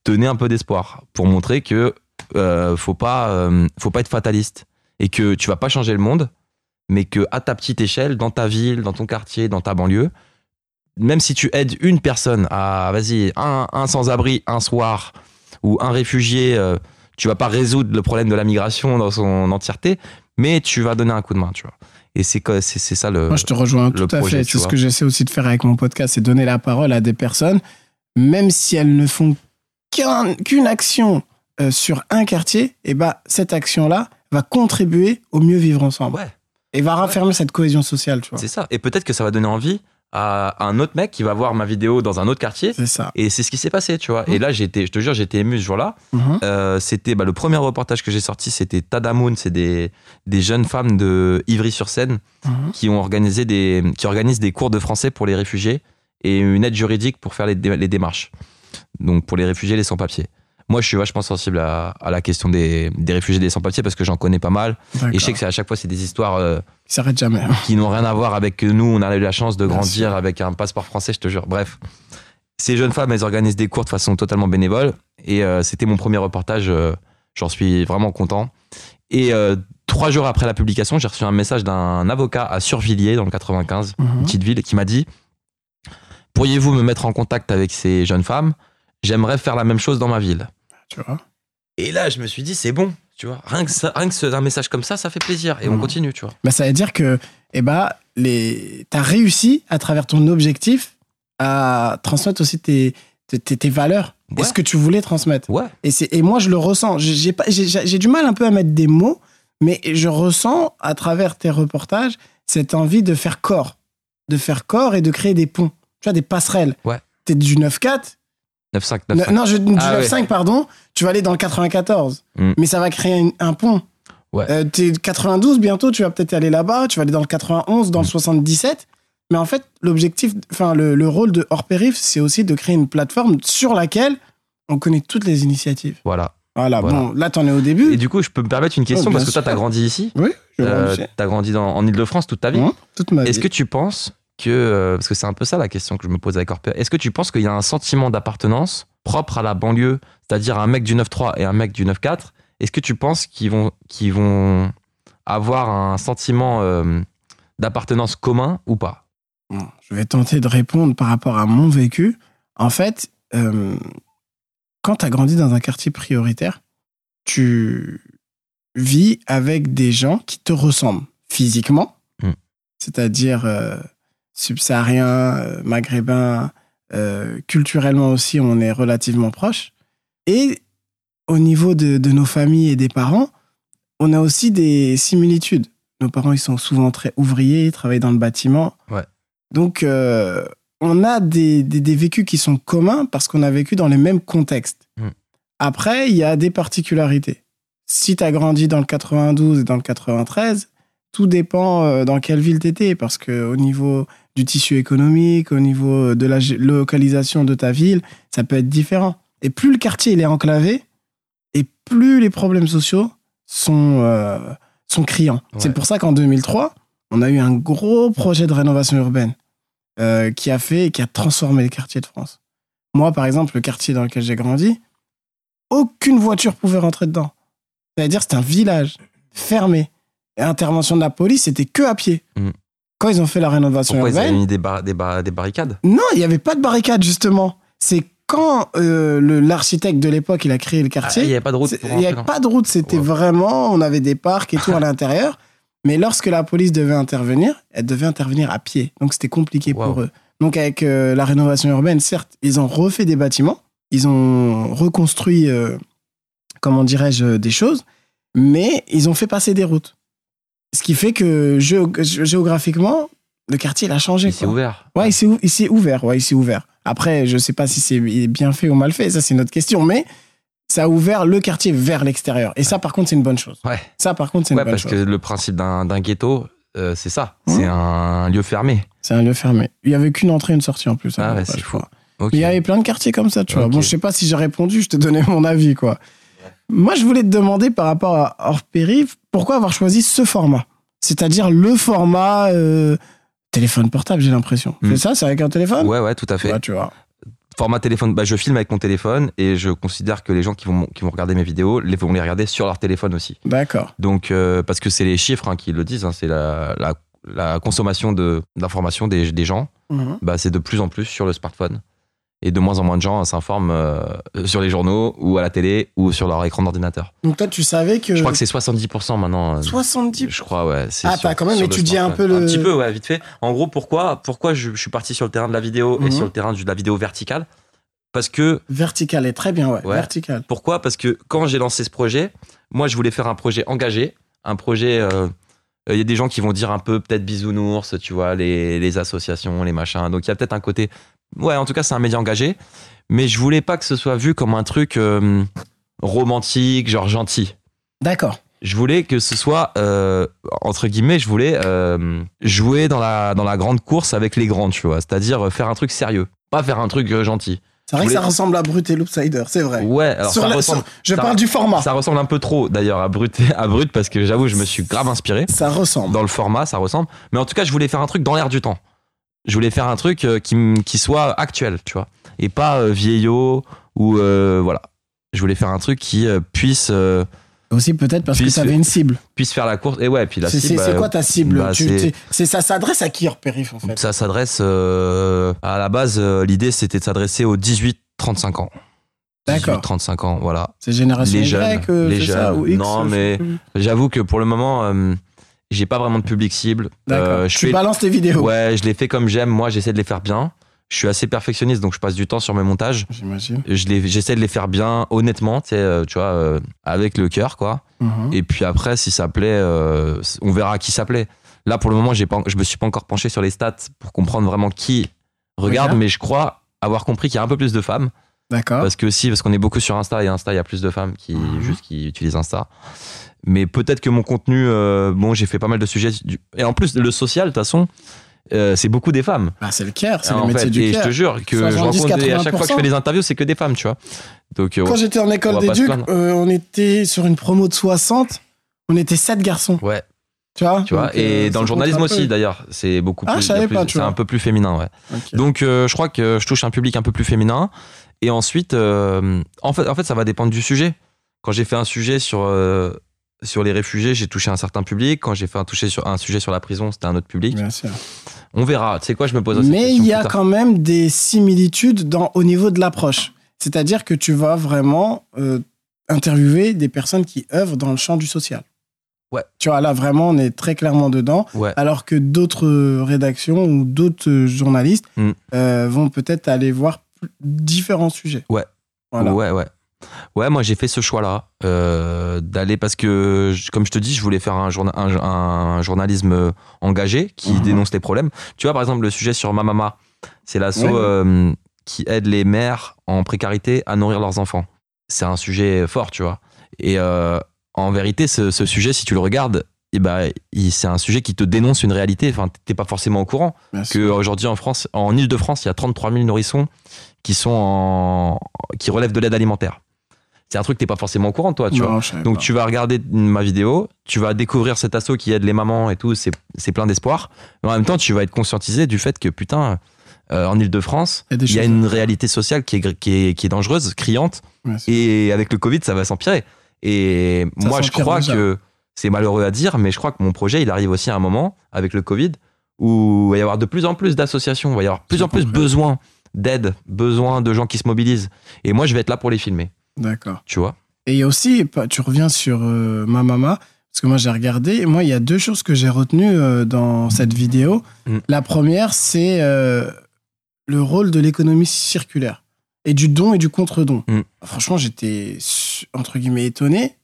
donner un peu d'espoir, pour montrer que faut pas, faut pas être fataliste et que tu vas pas changer le monde, mais que à ta petite échelle, dans ta ville, dans ton quartier, dans ta banlieue, même si tu aides une personne à, vas-y, un, un sans-abri un soir ou un réfugié, euh, tu vas pas résoudre le problème de la migration dans son entièreté, mais tu vas donner un coup de main, tu vois. Et c'est c'est c'est ça le. Moi, je te rejoins tout à fait. C'est ce que j'essaie aussi de faire avec mon podcast, c'est donner la parole à des personnes, même si elles ne font qu'un- qu'une action euh, sur un quartier, et bah, cette action-là va contribuer au mieux vivre ensemble. Ouais, Et va raffermer cette cohésion sociale, tu vois. c'est ça. Et peut-être que ça va donner envie à un autre mec qui va voir ma vidéo dans un autre quartier. C'est ça. Et c'est ce qui s'est passé, tu vois. Mhm. Et là, j'étais, je te jure, j'étais ému ce jour-là. Mhm. Euh, c'était bah, le premier reportage que j'ai sorti, c'était Tadamoun, c'est des, des jeunes femmes de Ivry-sur-Seine Mhm. qui ont organisé des, qui organisent des cours de français pour les réfugiés et une aide juridique pour faire les, les démarches. Donc pour les réfugiés, les sans-papiers. Moi, je suis vachement sensible à, à la question des, des réfugiés, des sans-papiers parce que j'en connais pas mal. Et je sais que à chaque fois, c'est des histoires euh, jamais. hein. qui n'ont rien à voir avec nous. On a eu la chance de Bien grandir sûr. avec un passeport français, je te jure. Bref, ces jeunes femmes, elles organisent des cours de façon totalement bénévole. Et euh, c'était mon premier reportage. euh, J'en suis vraiment content. Et trois jours après la publication, j'ai reçu un message d'un avocat à Survilliers, dans le 95, une Mhm. petite ville, qui m'a dit Pourriez-vous me mettre en contact avec ces jeunes femmes? J'aimerais faire la même chose dans ma ville. Tu vois. Et là, je me suis dit C'est bon, tu vois. Rien que, ça, rien que ce- un message comme ça, ça fait plaisir. Et on Mhm. continue, tu vois. Bah, ça veut dire que eh bah, les... tu as réussi à travers ton objectif à transmettre aussi tes, tes, tes- tes valeurs et ce que tu voulais transmettre. Ouais. Et, moi, je le ressens. J'ai- du mal un peu à mettre des mots, mais je ressens à travers tes reportages cette envie de faire corps. De faire corps et de créer des ponts. Tu vois, des passerelles. Ouais. T'es du 9-4. 9-5, Ne- 9-5. Non, je, du Ah ouais. 9-5, pardon. Tu vas aller dans le 94. Mm. Mais ça va créer un pont. Ouais. Euh, t'es 92 bientôt, tu vas peut-être aller là-bas. Tu vas aller dans le 91, dans le Mm. 77. Mais en fait, l'objectif, enfin, le, le rôle de Hors Périph, c'est aussi de créer une plateforme sur laquelle on connaît toutes les initiatives. Voilà. Voilà, Voilà. bon, là, t'en es au début. Et du coup, je peux me permettre une question Oh, parce que toi, t'as grandi ici. Oui, je Euh, t'as grandi dans, en Ile-de-France toute ta vie. Hein, toute ma vie. Est-ce que tu penses que, euh, parce que c'est un peu ça la question que je me pose avec Orpea, est-ce que tu penses qu'il y a un sentiment d'appartenance propre à la banlieue, c'est-à-dire un mec du 9-3 et un mec du 9-4 Est-ce que tu penses qu'ils vont, qu'ils vont avoir un sentiment euh, d'appartenance commun ou pas? Bon, je vais tenter de répondre par rapport à mon vécu. En fait, euh, quand tu as grandi dans un quartier prioritaire, tu vis avec des gens qui te ressemblent physiquement, Mm. c'est-à-dire euh, subsahariens, euh, maghrébins, euh, culturellement aussi, on est relativement proches. Et au niveau de, de nos familles et des parents, on a aussi des similitudes. Nos parents, ils sont souvent très ouvriers, ils travaillent dans le bâtiment. Ouais. Donc, euh, on a des, des, des vécus qui sont communs parce qu'on a vécu dans les mêmes contextes. Mm. Après, il y a des particularités. Si tu as grandi dans le 92 et dans le 93, tout dépend euh, dans quelle ville t'étais, parce que au niveau du tissu économique, au niveau de la localisation de ta ville, ça peut être différent. Et plus le quartier il est enclavé, et plus les problèmes sociaux sont, euh, sont criants. Ouais. C'est pour ça qu'en 2003, on a eu un gros projet de rénovation urbaine euh, qui a fait, qui a transformé les quartiers de France. Moi, par exemple, le quartier dans lequel j'ai grandi, aucune voiture pouvait rentrer dedans. C'est-à-dire, c'est un village fermé. Et intervention de la police, c'était que à pied. Mm. Quand ils ont fait la rénovation Pourquoi ils avaient urbaine, mis des, bar- des, bar- des barricades? Non, il n'y avait pas de barricade, justement. C'est quand euh, l'architecte de l'époque, il a créé le Ah, Il quartier, n'y avait pas de route il n'y avait pas de route, c'était vraiment, on avait des parcs et tout à l'intérieur. *laughs* Mais lorsque la police devait intervenir, elle devait intervenir à pied. Donc c'était compliqué pour eux. Donc avec euh, la rénovation urbaine, certes, ils ont refait des bâtiments, ils ont reconstruit, euh, comment dirais-je, des choses, mais ils ont fait passer des routes. Ce qui fait que géo- géographiquement, le quartier, il a changé. Il s'est ouvert. Ouais, il s'est ouvert. Ouais, il s'est ouvert. Après, je sais pas si c'est bien fait ou mal fait, ça c'est une autre question, mais ça a ouvert le quartier vers l'extérieur. Et ça, par contre, c'est une bonne chose. Ouais, Ça, par contre, c'est une bonne parce chose. que le principe d'un ghetto, euh, c'est ça. Mmh. C'est un lieu fermé. C'est un lieu fermé. Il y avait qu'une entrée et une sortie en plus. Ah ouais, c'est fou. Il y avait plein de quartiers comme ça, tu vois. Bon, je sais pas si j'ai répondu, je t'ai donné *laughs* mon avis, quoi. Moi, je voulais te demander par rapport à hors périph, pourquoi avoir choisi ce format? C'est-à-dire le format euh, téléphone portable, j'ai l'impression. Hmm. C'est ça, c'est avec un téléphone? Ouais, ouais, tout à fait. Ouais, tu vois. Format téléphone, bah, je filme avec mon téléphone et je considère que les gens qui vont, qui vont regarder mes vidéos les, vont les regarder sur leur téléphone aussi. D'accord. Donc, euh, parce que c'est les chiffres hein, qui le disent, hein, c'est la, la, la consommation de- d'informations des, des gens, Mhm. bah, c'est de plus en plus sur le smartphone. Et de moins en moins de gens s'informent euh, sur les journaux ou à la télé ou sur leur écran d'ordinateur. Donc toi, tu savais que... Je crois que c'est 70% maintenant. euh, 70 Je crois, ouais. c'est Ah, sur- t'as quand même étudié un peu le- Un petit peu, ouais, vite fait. En gros, pourquoi, pourquoi je, je suis parti sur le terrain de la vidéo Mhm. et sur le terrain de la vidéo verticale? Parce que, Vertical est très bien, ouais. Ouais. Vertical. pourquoi? Parce que quand j'ai lancé ce projet, moi, je voulais faire un projet engagé, un projet. euh, Il y a des gens qui vont dire un peu peut-être bisounours, tu vois, les, les associations, les machins. Donc il y a peut-être un côté. Ouais, en tout cas, c'est un média engagé. Mais je voulais pas que ce soit vu comme un truc euh, romantique, genre gentil. D'accord. je voulais que ce soit euh, entre guillemets je voulais euh, jouer dans la dans la grande course avec les grands tu vois c'est-à-dire faire un truc sérieux pas faire un truc gentil C'est vrai que ça ressemble à Brut et Loopsider, c'est vrai. ouais alors Sur ça la- ressemble sur- je ça- parle du format. ça ressemble un peu trop d'ailleurs à brut à brut parce que j'avoue je me suis grave inspiré Ça ressemble. dans le format ça ressemble mais en tout cas je voulais faire un truc dans l'air du temps je voulais faire un truc euh, qui qui soit actuel tu vois et pas euh, vieillot ou euh, voilà je voulais faire un truc qui puisse Aussi peut-être parce que c'est- avait une cible. puisse faire la course et ouais puis la cible c'est- bah, quoi ta cible? bah, Tu- c'est- Ça s'adresse à qui hors périph en fait? Ça s'adresse euh, à la base. euh, L'idée c'était de s'adresser aux 18-35 ans. D'accord. 18-35 ans, voilà. C'est génération Les Y, jeunes, les c'est ça, jeunes. ou X, Non, mais-. J'avoue que pour le moment, euh, j'ai pas vraiment de public cible. Euh, je tu fais- balances tes vidéos. Ouais, je les fais comme j'aime. Moi, j'essaie de les faire bien. Je suis assez perfectionniste, donc je passe du temps sur mes montages. J'imagine. Je J'essaie de les faire bien, honnêtement, tu sais, euh, tu vois, euh, avec le cœur, quoi. Mhm. Et puis après, si ça plaît, euh, on verra à qui ça plaît. Là, pour le moment, pas, je me suis pas encore penché sur les stats pour comprendre vraiment qui regarde, Regarde. mais je crois avoir compris qu'il y a un peu plus de femmes. D'accord. Parce que aussi, parce qu'on est beaucoup sur Insta et Insta, il y a plus de femmes qui Mhm. juste qui utilisent Insta. Mais peut-être que mon contenu, euh, bon, j'ai fait pas mal de sujets. du- Et en plus, le social, de toute façon, euh, c'est beaucoup des femmes. Ah, c'est le care, c'est le métier fait. du Et je te jure que je 70, rencontre des- à chaque fois que je 80%. fais des interviews, c'est que des femmes, tu vois. Donc, euh, Quand j'étais en école plaindre. euh, on était sur une promo de 60. On était 7 garçons. ouais, Tu vois tu vois. Et euh, dans le journalisme aussi, d'ailleurs, c'est beaucoup Ah, plus. C'est un peu plus féminin, ouais. Donc je crois que je touche un public un peu plus féminin. Et ensuite, euh, en, fait, en fait, ça va dépendre du sujet. Quand j'ai fait un sujet sur, euh, sur les réfugiés, j'ai touché un certain public. Quand j'ai fait un, toucher sur, un sujet sur la prison, c'était un autre public. Bien sûr. On verra. Tu sais quoi, je me pose Mais il y a quand même des similitudes dans, au niveau de l'approche. C'est-à-dire que tu vas vraiment euh, interviewer des personnes qui œuvrent dans le champ du social. Ouais. Tu vois, là, vraiment, on est très clairement dedans. Ouais. Alors que d'autres rédactions ou d'autres journalistes Mm. euh, vont peut-être aller voir différents sujets. Ouais. Voilà. Ouais, ouais. Ouais, moi j'ai fait ce choix-là euh, d'aller parce que, comme je te dis, je voulais faire un, journa- un, un journalisme euh, engagé qui Mhm. dénonce les problèmes. Tu vois, par exemple, le sujet sur Mamama, c'est l'asso Ouais. euh, qui aide les mères en précarité à nourrir leurs enfants. C'est un sujet fort, tu vois. Et euh, en vérité, ce, ce sujet, si tu le regardes, et bah, il- c'est un sujet qui te dénonce une réalité. Enfin, t'es pas forcément au courant Bien que sûr. aujourd'hui en France, en Ile-de-France, il y a 33 000 nourrissons qui sont en, qui relèvent de l'aide alimentaire. C'est un truc que t'es pas forcément au courant, toi, tu. Non, Donc pas. tu vas regarder ma vidéo, tu vas découvrir cet assaut qui aide les mamans et tout, c'est plein d'espoir. Mais en même temps, tu vas être conscientisé du fait que putain, euh, en Ile-de-France, Il y a une réalité sociale qui est, qui est, qui est dangereuse, criante, et avec le Covid, ça va s'empirer. Et Ça moi, je crois déjà. que c'est malheureux à dire, mais je crois que mon projet, il arrive aussi à un moment, avec le Covid, où il va y avoir de plus en plus d'associations, il va y avoir de plus en plus besoin d'aide, besoin de gens qui se mobilisent. Et moi, je vais être là pour les filmer, D'accord. tu vois? Et il y a aussi, pas- tu reviens sur euh, ma maman, parce que moi j'ai regardé, et moi il y a deux choses que j'ai retenues euh, dans cette vidéo. Mm. La première, c'est euh, le rôle de l'économie circulaire, et du don et du contre-don. Mm. Franchement, j'étais, entre guillemets, étonné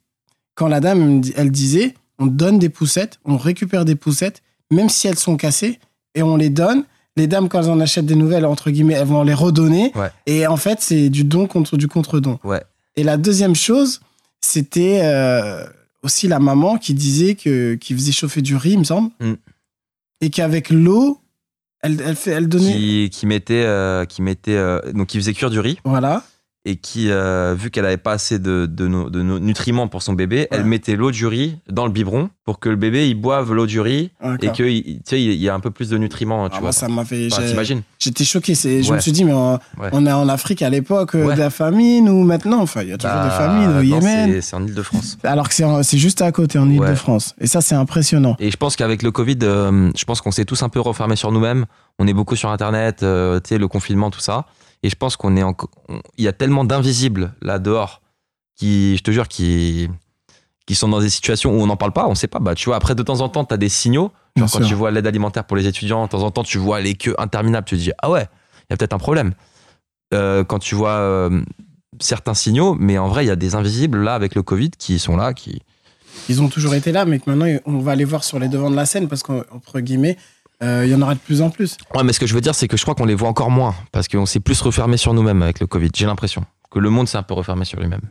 quand la dame, elle disait, on donne des poussettes, on récupère des poussettes, même si elles sont cassées, et on les donne. Les dames, quand elles en achètent des nouvelles, entre guillemets, elles vont les redonner. Ouais. Et en fait, c'est du don contre du contre-don. Ouais. Et la deuxième chose, c'était euh, aussi la maman qui disait que qui faisait chauffer du riz, il me semble, Mm. et qu'avec l'eau, elle, elle, fait, elle donnait. Qui, qui mettait, euh, qui mettait, euh, donc qui faisait cuire du riz. Voilà. Et qui, euh, vu qu'elle avait pas assez de, de, no- de no- nutriments pour son bébé, elle mettait l'eau du riz dans le biberon pour que le bébé il boive l'eau du riz et que il- il y a un peu plus de nutriments, tu Ah, vois. ça m'a fait. Enfin, t'imagines J'étais choqué. Je Ouais. me suis dit, mais on, Ouais. on est en Afrique à l'époque euh, de la famine ou maintenant Enfin, il y a toujours des Bah, famines au Yémen. c'est- en Ile-de-France. Alors que c'est juste à côté, en Ile-de-France. Et ça, c'est impressionnant. Et je pense qu'avec le Covid, euh, je pense qu'on s'est tous un peu refermés sur nous-mêmes. On est beaucoup sur Internet, euh, le confinement, tout ça. Et je pense qu'on est en... on- Il y a tellement d'invisibles là dehors qui, je te jure, qui qui sont dans des situations où on n'en parle pas, on sait pas. Bah, tu vois, après, de temps en temps, tu as des signaux. Genre, quand sûr. tu vois l'aide alimentaire pour les étudiants, de temps en temps, tu vois les queues interminables. Tu te dis, ah ouais, il y a peut-être un problème. Euh, quand tu vois euh, certains signaux, mais en vrai, il y a des invisibles là avec le Covid qui sont là, qui. Ils ont toujours été là, mais que maintenant, on va les voir sur les devants de la scène parce qu'entre guillemets, il y en aura de plus en plus. Ouais, mais ce que je veux dire, c'est que je crois qu'on les voit encore moins parce qu'on s'est plus refermé sur nous-mêmes avec le Covid. J'ai l'impression que le monde s'est un peu refermé sur lui-même.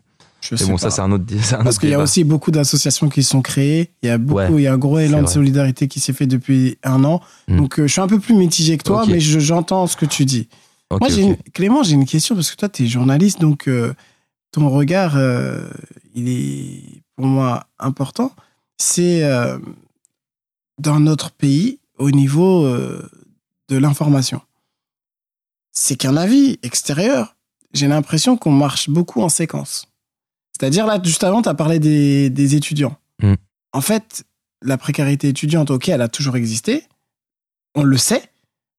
Je Mais sais bon, pas. ça, c'est un autre, *laughs* un Parce qu'il y a aussi beaucoup d'associations qui sont créées. Il y a beaucoup, Ouais, il y a un gros élan de solidarité qui s'est fait depuis un an. Mm. Donc, euh, je suis un peu plus mitigé que toi, mais je- j'entends ce que tu dis. Moi, une- Clément, j'ai une question parce que toi, tu es journaliste, donc euh, ton regard, euh, il est pour moi important. C'est euh, dans notre pays, au niveau euh, de l'information. C'est qu'un avis extérieur, j'ai l'impression qu'on marche beaucoup en séquence. C'est-à-dire, là, juste avant, tu as parlé des, des étudiants. Mm. En fait, la précarité étudiante, ok, elle a toujours existé. On le sait.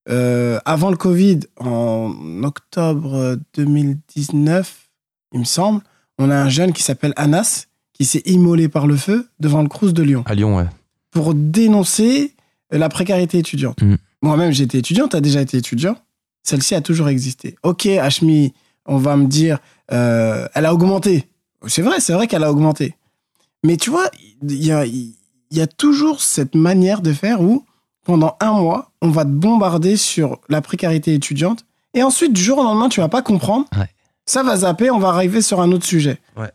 Euh, avant le Covid, en octobre 2019, il me semble, on a un jeune qui s'appelle Anas qui s'est immolé par le feu devant le Crous de Lyon À Lyon, ouais. pour dénoncer la précarité étudiante. Mm. Moi-même, j'étais étudiant, tu as déjà été étudiant. Celle-ci a toujours existé. Ok, Hashmi, on va me dire, euh, elle a augmenté. C'est vrai, c'est vrai qu'elle a augmenté. Mais tu vois, il y a, il y a toujours cette manière de faire où, pendant un mois, on va te bombarder sur la précarité étudiante. Et ensuite, du jour au lendemain, tu vas pas comprendre. Ouais. Ça va zapper, on va arriver sur un autre sujet. Ouais.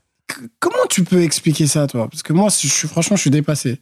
Comment tu peux expliquer ça, toi? Parce que moi, je suis, franchement, je suis dépassé.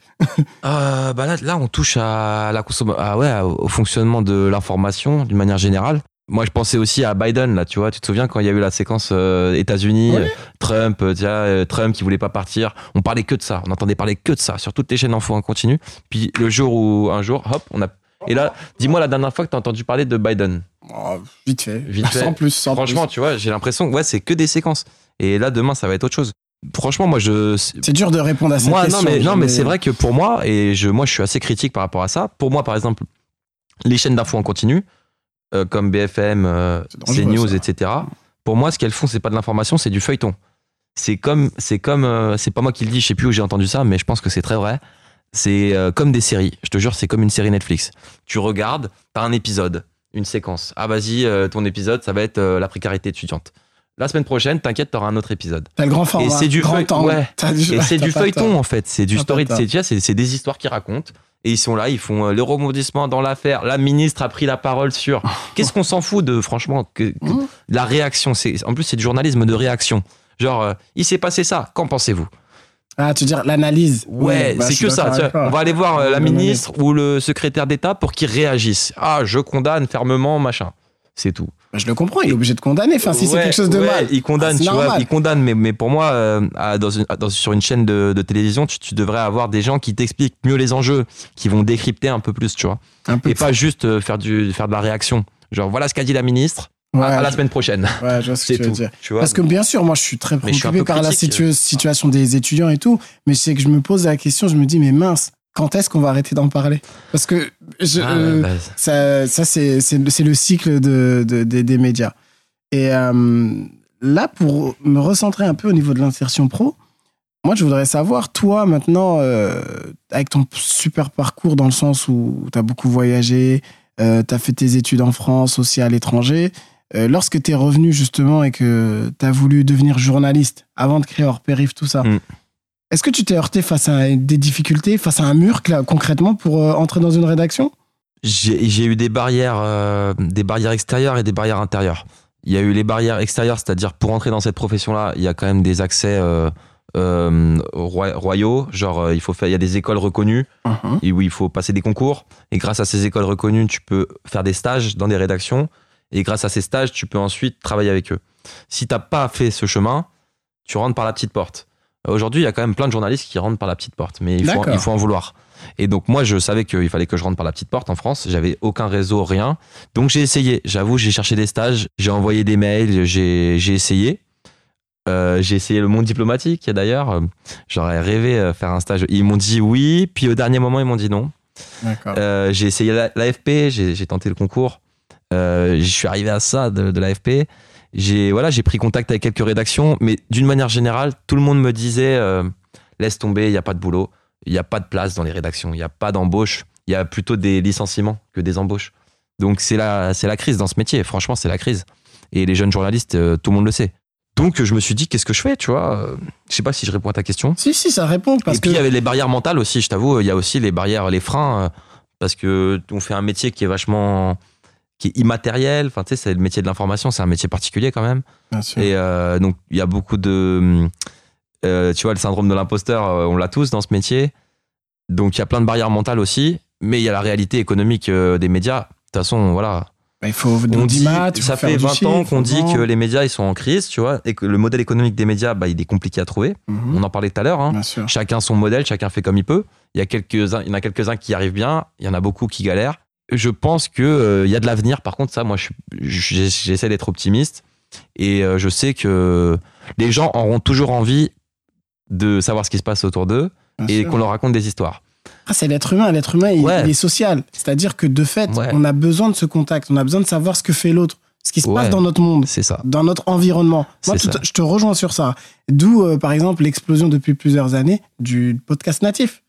Euh, *laughs* bah là, là, on touche à la consomm- ah ouais, au fonctionnement de l'information d'une manière générale. Moi, je pensais aussi à Biden, là, tu vois. Tu te souviens quand il y a eu la séquence euh, États-Unis, euh, Trump, euh, tu euh, Trump qui voulait pas partir. On parlait que de ça. On entendait parler que de ça sur toutes les chaînes d'infos en continu. Puis le jour où, un jour, hop, on a. Et là, dis-moi la dernière fois que t'as entendu parler de Biden. Oh, vite fait. Vite *laughs* fait. Sans plus, sans Franchement, plus. tu vois, j'ai l'impression que ouais, c'est que des séquences. Et là, demain, ça va être autre chose. Franchement, moi, je. C'est dur de répondre à cette moi, question. non, mais, non, mais mais- c'est vrai que pour moi, et je, moi, je suis assez critique par rapport à ça. Pour moi, par exemple, les chaînes d'infos en continu, euh, comme BFM, euh, CNews, etc. Pour moi, ce qu'elles font, c'est pas de l'information, c'est du feuilleton. C'est comme, c'est comme, euh, c'est pas moi qui le dis, je sais plus où j'ai entendu ça, mais je pense que c'est très vrai. C'est comme des séries. Je te jure, c'est comme une série Netflix. Tu regardes, t'as un épisode, une séquence. Ah, vas-y, ton épisode, ça va être la précarité étudiante. La semaine prochaine, t'inquiète, t'auras un autre épisode. T'as le grand format. Et c'est du temps. ouais. Du- Et c'est t'as du feuilleton en fait, c'est du story, c'est des histoires qu'ils racontent. Et ils sont là, ils font euh, les rebondissements dans l'affaire. La ministre a pris la parole sur. *laughs* Qu'est-ce qu'on s'en fout de, franchement, que, que- Mmh. la réaction c'est En plus, c'est du journalisme de réaction. Genre, euh, il s'est passé ça, qu'en pensez-vous? Ah, tu veux dire l'analyse Ouais, Oui, bah, c'est que ça. vois. On va aller voir euh, la ministre ou le secrétaire d'État pour qu'ils réagissent. Ah, je condamne fermement, machin. C'est tout. Bah, je le comprends, il est obligé de condamner. Enfin, si c'est quelque chose de ouais, mal. Il condamne, Ah, tu vois, il condamne, mais, mais pour moi, euh, à- dans une- dans- sur une chaîne de, de télévision, tu, tu devrais avoir des gens qui t'expliquent mieux les enjeux, qui vont décrypter un peu plus, tu vois. Un peu Et pas juste euh, faire, du, faire de la réaction. Genre, voilà ce qu'a dit la ministre, Ouais, à, à la semaine prochaine. Ouais, je vois ce que tu veux tout. dire. Tu vois Parce que bien sûr, moi, je suis très suis préoccupé par la situation des étudiants et tout. Mais c'est que je me pose la question, je me dis, mais mince, quand est-ce qu'on va arrêter d'en parler? Parce que je, Ah, euh, bah, ça, ça c'est le cycle de, de- des- des médias. Et euh, là, pour me recentrer un peu au niveau de l'insertion pro, moi, je voudrais savoir, toi, maintenant, euh, avec ton super parcours dans le sens où tu as beaucoup voyagé, tu as fait tes études en France, aussi à l'étranger, lorsque tu es revenu justement et que tu as voulu devenir journaliste avant de créer hors périph, tout ça, Mm. Est-ce que tu t'es heurté face à des difficultés, face à un mur, là, concrètement, pour euh, entrer dans une rédaction? J'ai eu des barrières, euh, des barrières extérieures et des barrières intérieures. Il y a eu les barrières extérieures, c'est-à-dire pour entrer dans cette profession-là, il y a quand même des accès euh, royaux. Genre, il faut faire, il y a des écoles reconnues et où il faut passer des concours. Et grâce à ces écoles reconnues, tu peux faire des stages dans des rédactions. Et grâce à ces stages, tu peux ensuite travailler avec eux. Si t'as pas fait ce chemin, tu rentres par la petite porte. Aujourd'hui, il y a quand même plein de journalistes qui rentrent par la petite porte, mais il faut, D'accord. il faut en vouloir. Et donc moi, je savais qu'il fallait que je rentre par la petite porte en France. J'avais aucun réseau, rien. Donc j'ai essayé. J'avoue, j'ai cherché des stages, j'ai envoyé des mails, j'ai essayé. Euh, j'ai essayé le monde diplomatique d'ailleurs. J'aurais rêvé euh, faire un stage. Ils m'ont dit oui, puis au dernier moment, ils m'ont dit non. Euh, j'ai essayé la- l'AFP, j'ai tenté le concours. Euh, je suis arrivé à ça de, de l'AFP. J'ai voilà, j'ai pris contact avec quelques rédactions, mais d'une manière générale, tout le monde me disait euh, laisse tomber, il n'y a pas de boulot, il n'y a pas de place dans les rédactions, il n'y a pas d'embauche, il y a plutôt des licenciements que des embauches. Donc c'est la c'est la crise dans ce métier. Franchement, c'est la crise. Et les jeunes journalistes, euh, tout le monde le sait. Donc je me suis dit qu'est-ce que je fais, tu vois Euh, Je sais pas si je réponds à ta question. Si, si, ça répond. Parce et puis que il y avait les barrières mentales aussi, je t'avoue, il y a aussi les barrières, les freins, parce que on fait un métier qui est vachement qui est immatériel, enfin tu sais, c'est le métier de l'information, c'est un métier particulier quand même. Bien sûr. Et euh, donc il y a beaucoup de, euh, tu vois, le syndrome de l'imposteur, euh, on l'a tous dans ce métier. Donc il y a plein de barrières mentales aussi, mais il y a la réalité économique euh, des médias. De toute façon, voilà, Bah, il faut on dit, faut ça fait du 20 ans qu'on dit que les médias ils sont en crise, tu vois, et que le modèle économique des médias, bah, il est compliqué à trouver. Mhm, On en parlait tout à l'heure. Hein. Chacun son modèle, chacun fait comme il peut. Il y a quelques-uns, il y en a quelques-uns qui y arrivent bien, il y en a beaucoup qui galèrent. Je pense que euh, il y a de l'avenir. Par contre, ça, moi, je j'essaie d'être optimiste et euh, je sais que les gens auront toujours envie de savoir ce qui se passe autour d'eux et qu'on leur raconte des histoires. Ah, c'est l'être humain. L'être humain, il, Ouais. il est social. C'est-à-dire que de fait, Ouais. on a besoin de ce contact. On a besoin de savoir ce que fait l'autre, ce qui se passe dans notre monde, ça. dans notre environnement. Moi, tout- je te rejoins sur ça. D'où, euh, par exemple, l'explosion depuis plusieurs années du podcast natif.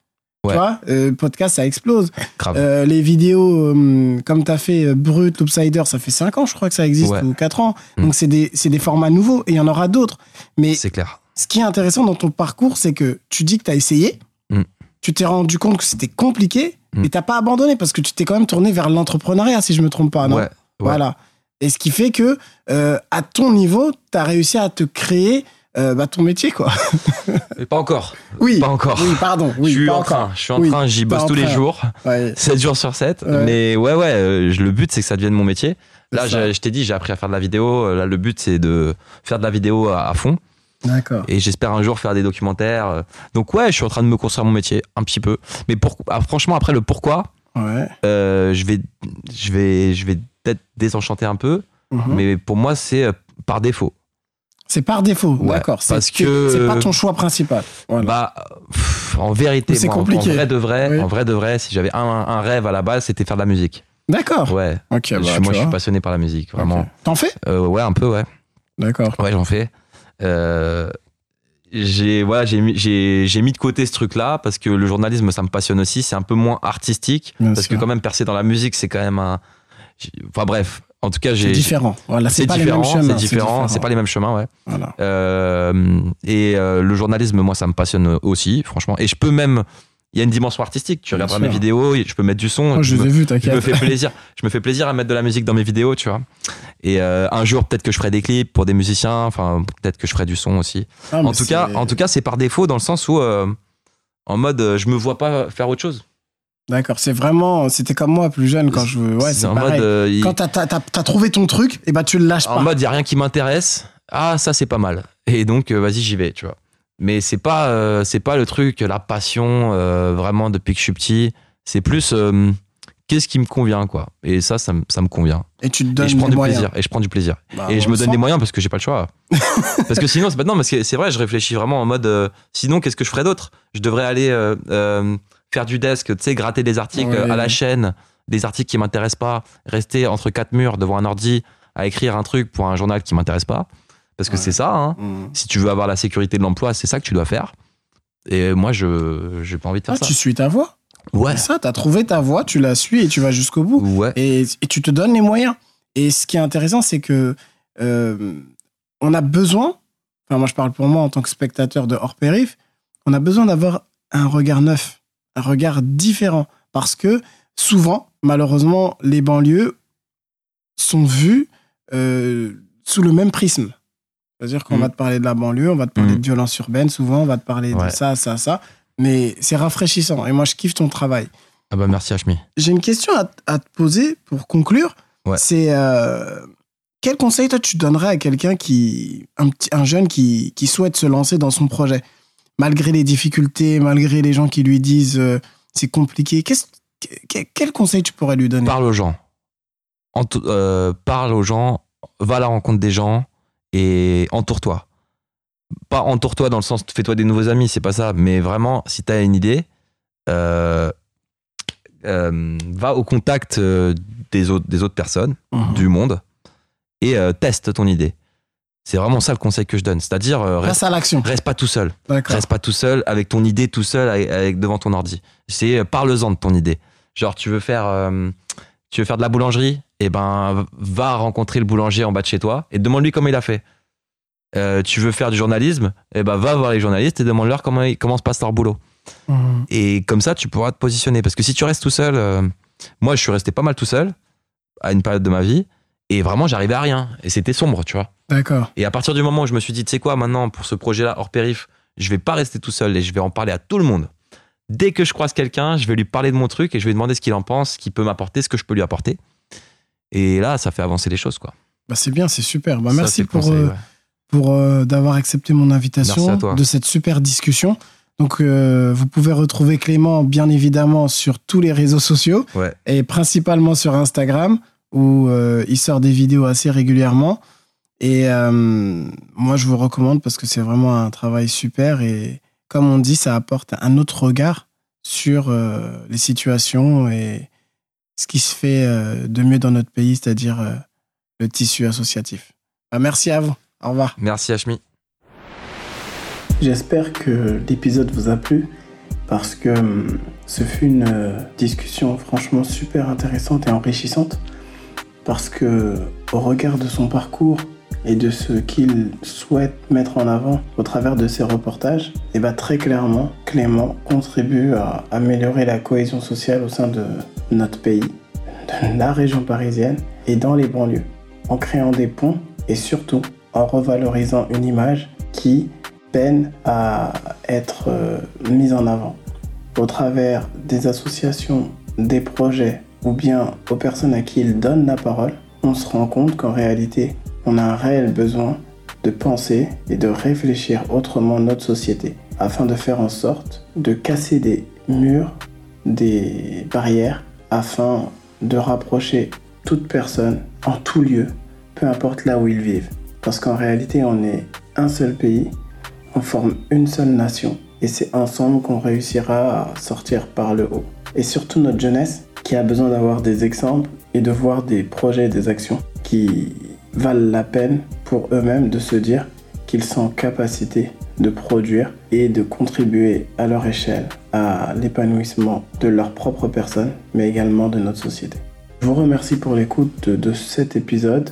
Ouais. Tu vois, euh, podcast, ça explose. Euh, les vidéos, euh, comme tu as fait Brut, Loopsider, ça fait 5 ans, je crois que ça existe, Ouais. ou 4 ans. Mm. Donc, c'est des, des formats nouveaux et il y en aura d'autres. Mais c'est clair. ce qui est intéressant dans ton parcours, c'est que tu dis que tu as essayé, Mm. tu t'es rendu compte que c'était compliqué, Mm. mais t'as pas abandonné parce que tu t'es quand même tourné vers l'entrepreneuriat, si je me trompe pas, non? Ouais. Voilà. Et ce qui fait que, à ton niveau, tu as réussi à te créer euh, bah, ton métier, quoi. *laughs* Mais pas encore. Oui. Pas encore. Oui, pardon. Oui, je suis pas en encore. train. Je suis en Oui, train. J'y bosse tous les jours. Ouais, *laughs* 7 jours sur 7. Ouais. Mais ouais, ouais, euh, le but, c'est que ça devienne mon métier. Là, je, t'ai dit, j'ai appris à faire de la vidéo. Euh, Là, le but, c'est de faire de la vidéo à, à fond. D'accord. Et j'espère un jour faire des documentaires. Donc, ouais, je suis en train de me construire mon métier, un petit peu. Mais pour, ah, franchement, après, le pourquoi, Ouais. euh, je vais, je vais, je vais peut-être désenchanter un peu. Mhm. Mais pour moi, c'est par défaut. C'est par défaut, Ouais, d'accord. C'est- parce que- C'est pas ton choix principal. Voilà. Bah, pff, en vérité, C'est en- compliqué. en vrai de vrai, Oui. en vrai de vrai, si j'avais un, un rêve à la base, c'était faire de la musique. D'accord. Ouais. Ok, bah, moi, je suis passionné par la musique, vraiment. T'en fais? Euh, ouais, un peu, ouais. D'accord. Ouais, j'en fais. Euh, j'ai voilà, j'ai mis, j'ai, j'ai mis de côté ce truc-là parce que le journalisme, ça me passionne aussi. C'est un peu moins artistique Bien parce sûr. que quand même percer dans la musique, c'est quand même un. Enfin bref, en tout cas, C'est j'ai. différent. Voilà, c'est C'est pas différent, les mêmes chemins. c'est différent, c'est pas les mêmes chemins, ouais. Voilà. Euh, et euh, le journalisme, moi, ça me passionne aussi, franchement. Et je peux même il y a une dimension artistique. Tu Bien regarderas mes vidéos, je peux mettre du son. Oh, je je me- vus, je me fais plaisir. Je me fais plaisir à mettre de la musique dans mes vidéos, tu vois. Et euh, un jour, peut-être que je ferai des clips pour des musiciens. Enfin, peut-être que je ferai du son aussi. Ah, En tout cas, c'est- en tout cas, c'est par défaut dans le sens où, en mode, je me vois pas faire autre chose. D'accord, c'est vraiment. C'était comme moi plus jeune quand je. Ouais, c'est en pareil. mode, euh, Quand t'as- t'as trouvé ton truc, et bah tu le lâches en pas. mode, il y a rien qui m'intéresse. Ah, ça c'est pas mal. Et donc, euh, vas-y, j'y vais, tu vois. Mais c'est pas, euh, c'est pas le truc, la passion, vraiment depuis que je suis petit. C'est plus, qu'est-ce qui me convient, quoi. Et ça, ça, me- ça me convient. Et tu te donnes et je prends du moyens. plaisir. Et je prends du plaisir. Bah, et je me donne des moyens parce que j'ai pas le choix. *laughs* parce que sinon, c'est pas non, parce que c'est vrai, je réfléchis vraiment en mode. sinon, qu'est-ce que je ferais d'autre? Je devrais aller faire du desk, tu sais, gratter des articles Ouais. à la chaîne, des articles qui m'intéressent pas, rester entre quatre murs devant un ordi à écrire un truc pour un journal qui m'intéresse pas. Parce que Ouais. c'est ça, hein. Mm. si tu veux avoir la sécurité de l'emploi, c'est ça que tu dois faire. Et moi, je j'ai pas envie de faire Ah, ça. tu suis ta voie. Ouais. C'est ça, t'as trouvé ta voie, tu la suis et tu vas jusqu'au bout. Ouais. Et, et tu te donnes les moyens. Et ce qui est intéressant, c'est que euh, on a besoin, enfin moi je parle pour moi en tant que spectateur de hors périph, on a besoin d'avoir un regard neuf, un regard différent. Parce que souvent, malheureusement, les banlieues sont vues euh, sous le même prisme. C'est-à-dire qu'on Mm. va te parler de la banlieue, on va te parler Mm. de violence urbaine, souvent on va te parler de ça, ça, ça. Mais c'est rafraîchissant. Et moi, je kiffe ton travail. Ah bah merci Hachmi. J'ai une question à, à te poser pour conclure. Ouais. C'est euh, quel conseil toi tu donnerais à quelqu'un qui un petit un jeune qui, qui souhaite se lancer dans son projet? Malgré les difficultés, malgré les gens qui lui disent euh, c'est compliqué. Quel conseil tu pourrais lui donner? Parle aux gens. Euh, parle aux gens, va à la rencontre des gens et entoure-toi. Pas entoure-toi dans le sens fais-toi des nouveaux amis, c'est pas ça, mais vraiment, si tu as une idée, euh, va au contact des autres, des autres personnes Mhm. du monde et teste ton idée. C'est vraiment ça le conseil que je donne. C'est-à-dire, euh, reste, à l'action. reste pas tout seul. Reste pas tout seul avec ton idée tout seul avec, avec- devant ton ordi. C'est euh, parle-en de ton idée. Genre tu veux faire euh, tu veux faire de la boulangerie, et ben va rencontrer le boulanger en bas de chez toi et demande-lui comment il a fait. Tu veux faire du journalisme, et ben va voir les journalistes et demande-leur comment comment se passe leur boulot. Mhm. Et comme ça tu pourras te positionner parce que si tu restes tout seul moi je suis resté pas mal tout seul à une période de ma vie et vraiment j'arrivais à rien et c'était sombre, tu vois. D'accord. Et à partir du moment où je me suis dit, tu sais quoi, maintenant, pour ce projet-là, hors périph, je vais pas rester tout seul et je vais en parler à tout le monde. Dès que je croise quelqu'un, je vais lui parler de mon truc et je vais lui demander ce qu'il en pense, ce qu'il peut m'apporter, ce que je peux lui apporter. Et là, ça fait avancer les choses, quoi. Bah, c'est bien, c'est super. Bah, Ça, merci pour, conseil, euh, ouais. pour euh, d'avoir accepté mon invitation, de cette super discussion. Donc, euh, vous pouvez retrouver Clément, bien évidemment, sur tous les réseaux sociaux Ouais. et principalement sur Instagram, où il sort des vidéos assez régulièrement. Et euh, moi, je vous recommande parce que c'est vraiment un travail super. Et comme on dit, ça apporte un autre regard sur euh, les situations et ce qui se fait euh, de mieux dans notre pays, c'est-à-dire euh, le tissu associatif. Bah, merci à vous. Au revoir. Merci, Hachmi. J'espère que l'épisode vous a plu parce que ce fut une discussion franchement super intéressante et enrichissante parce que au regard de son parcours et de ce qu'il souhaite mettre en avant au travers de ses reportages, et bah très clairement, Clément contribue à améliorer la cohésion sociale au sein de notre pays, de la région parisienne et dans les banlieues, en créant des ponts et surtout en revalorisant une image qui peine à être euh, mise en avant. Au travers des associations, des projets ou bien aux personnes à qui il donne la parole, on se rend compte qu'en réalité, on a un réel besoin de penser et de réfléchir autrement notre société afin de faire en sorte de casser des murs, des barrières afin de rapprocher toute personne en tout lieu, peu importe là où ils vivent. Parce qu'en réalité, on est un seul pays, on forme une seule nation et c'est ensemble qu'on réussira à sortir par le haut. Et surtout notre jeunesse qui a besoin d'avoir des exemples et de voir des projets et des actions qui valent la peine pour eux-mêmes de se dire qu'ils sont en capacité de produire et de contribuer à leur échelle à l'épanouissement de leur propre personne, mais également de notre société. Je vous remercie pour l'écoute de, cet épisode.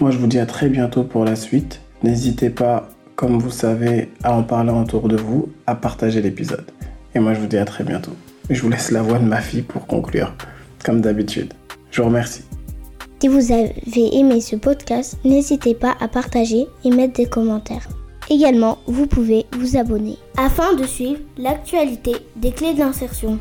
Moi, je vous dis à très bientôt pour la suite. N'hésitez pas, comme vous savez, à en parler autour de vous, à partager l'épisode. Et moi, je vous dis à très bientôt. Je vous laisse la voix de ma fille pour conclure, comme d'habitude. Je vous remercie. Si vous avez aimé ce podcast, n'hésitez pas à partager et mettre des commentaires. Également, vous pouvez vous abonner afin de suivre l'actualité des clés d'insertion.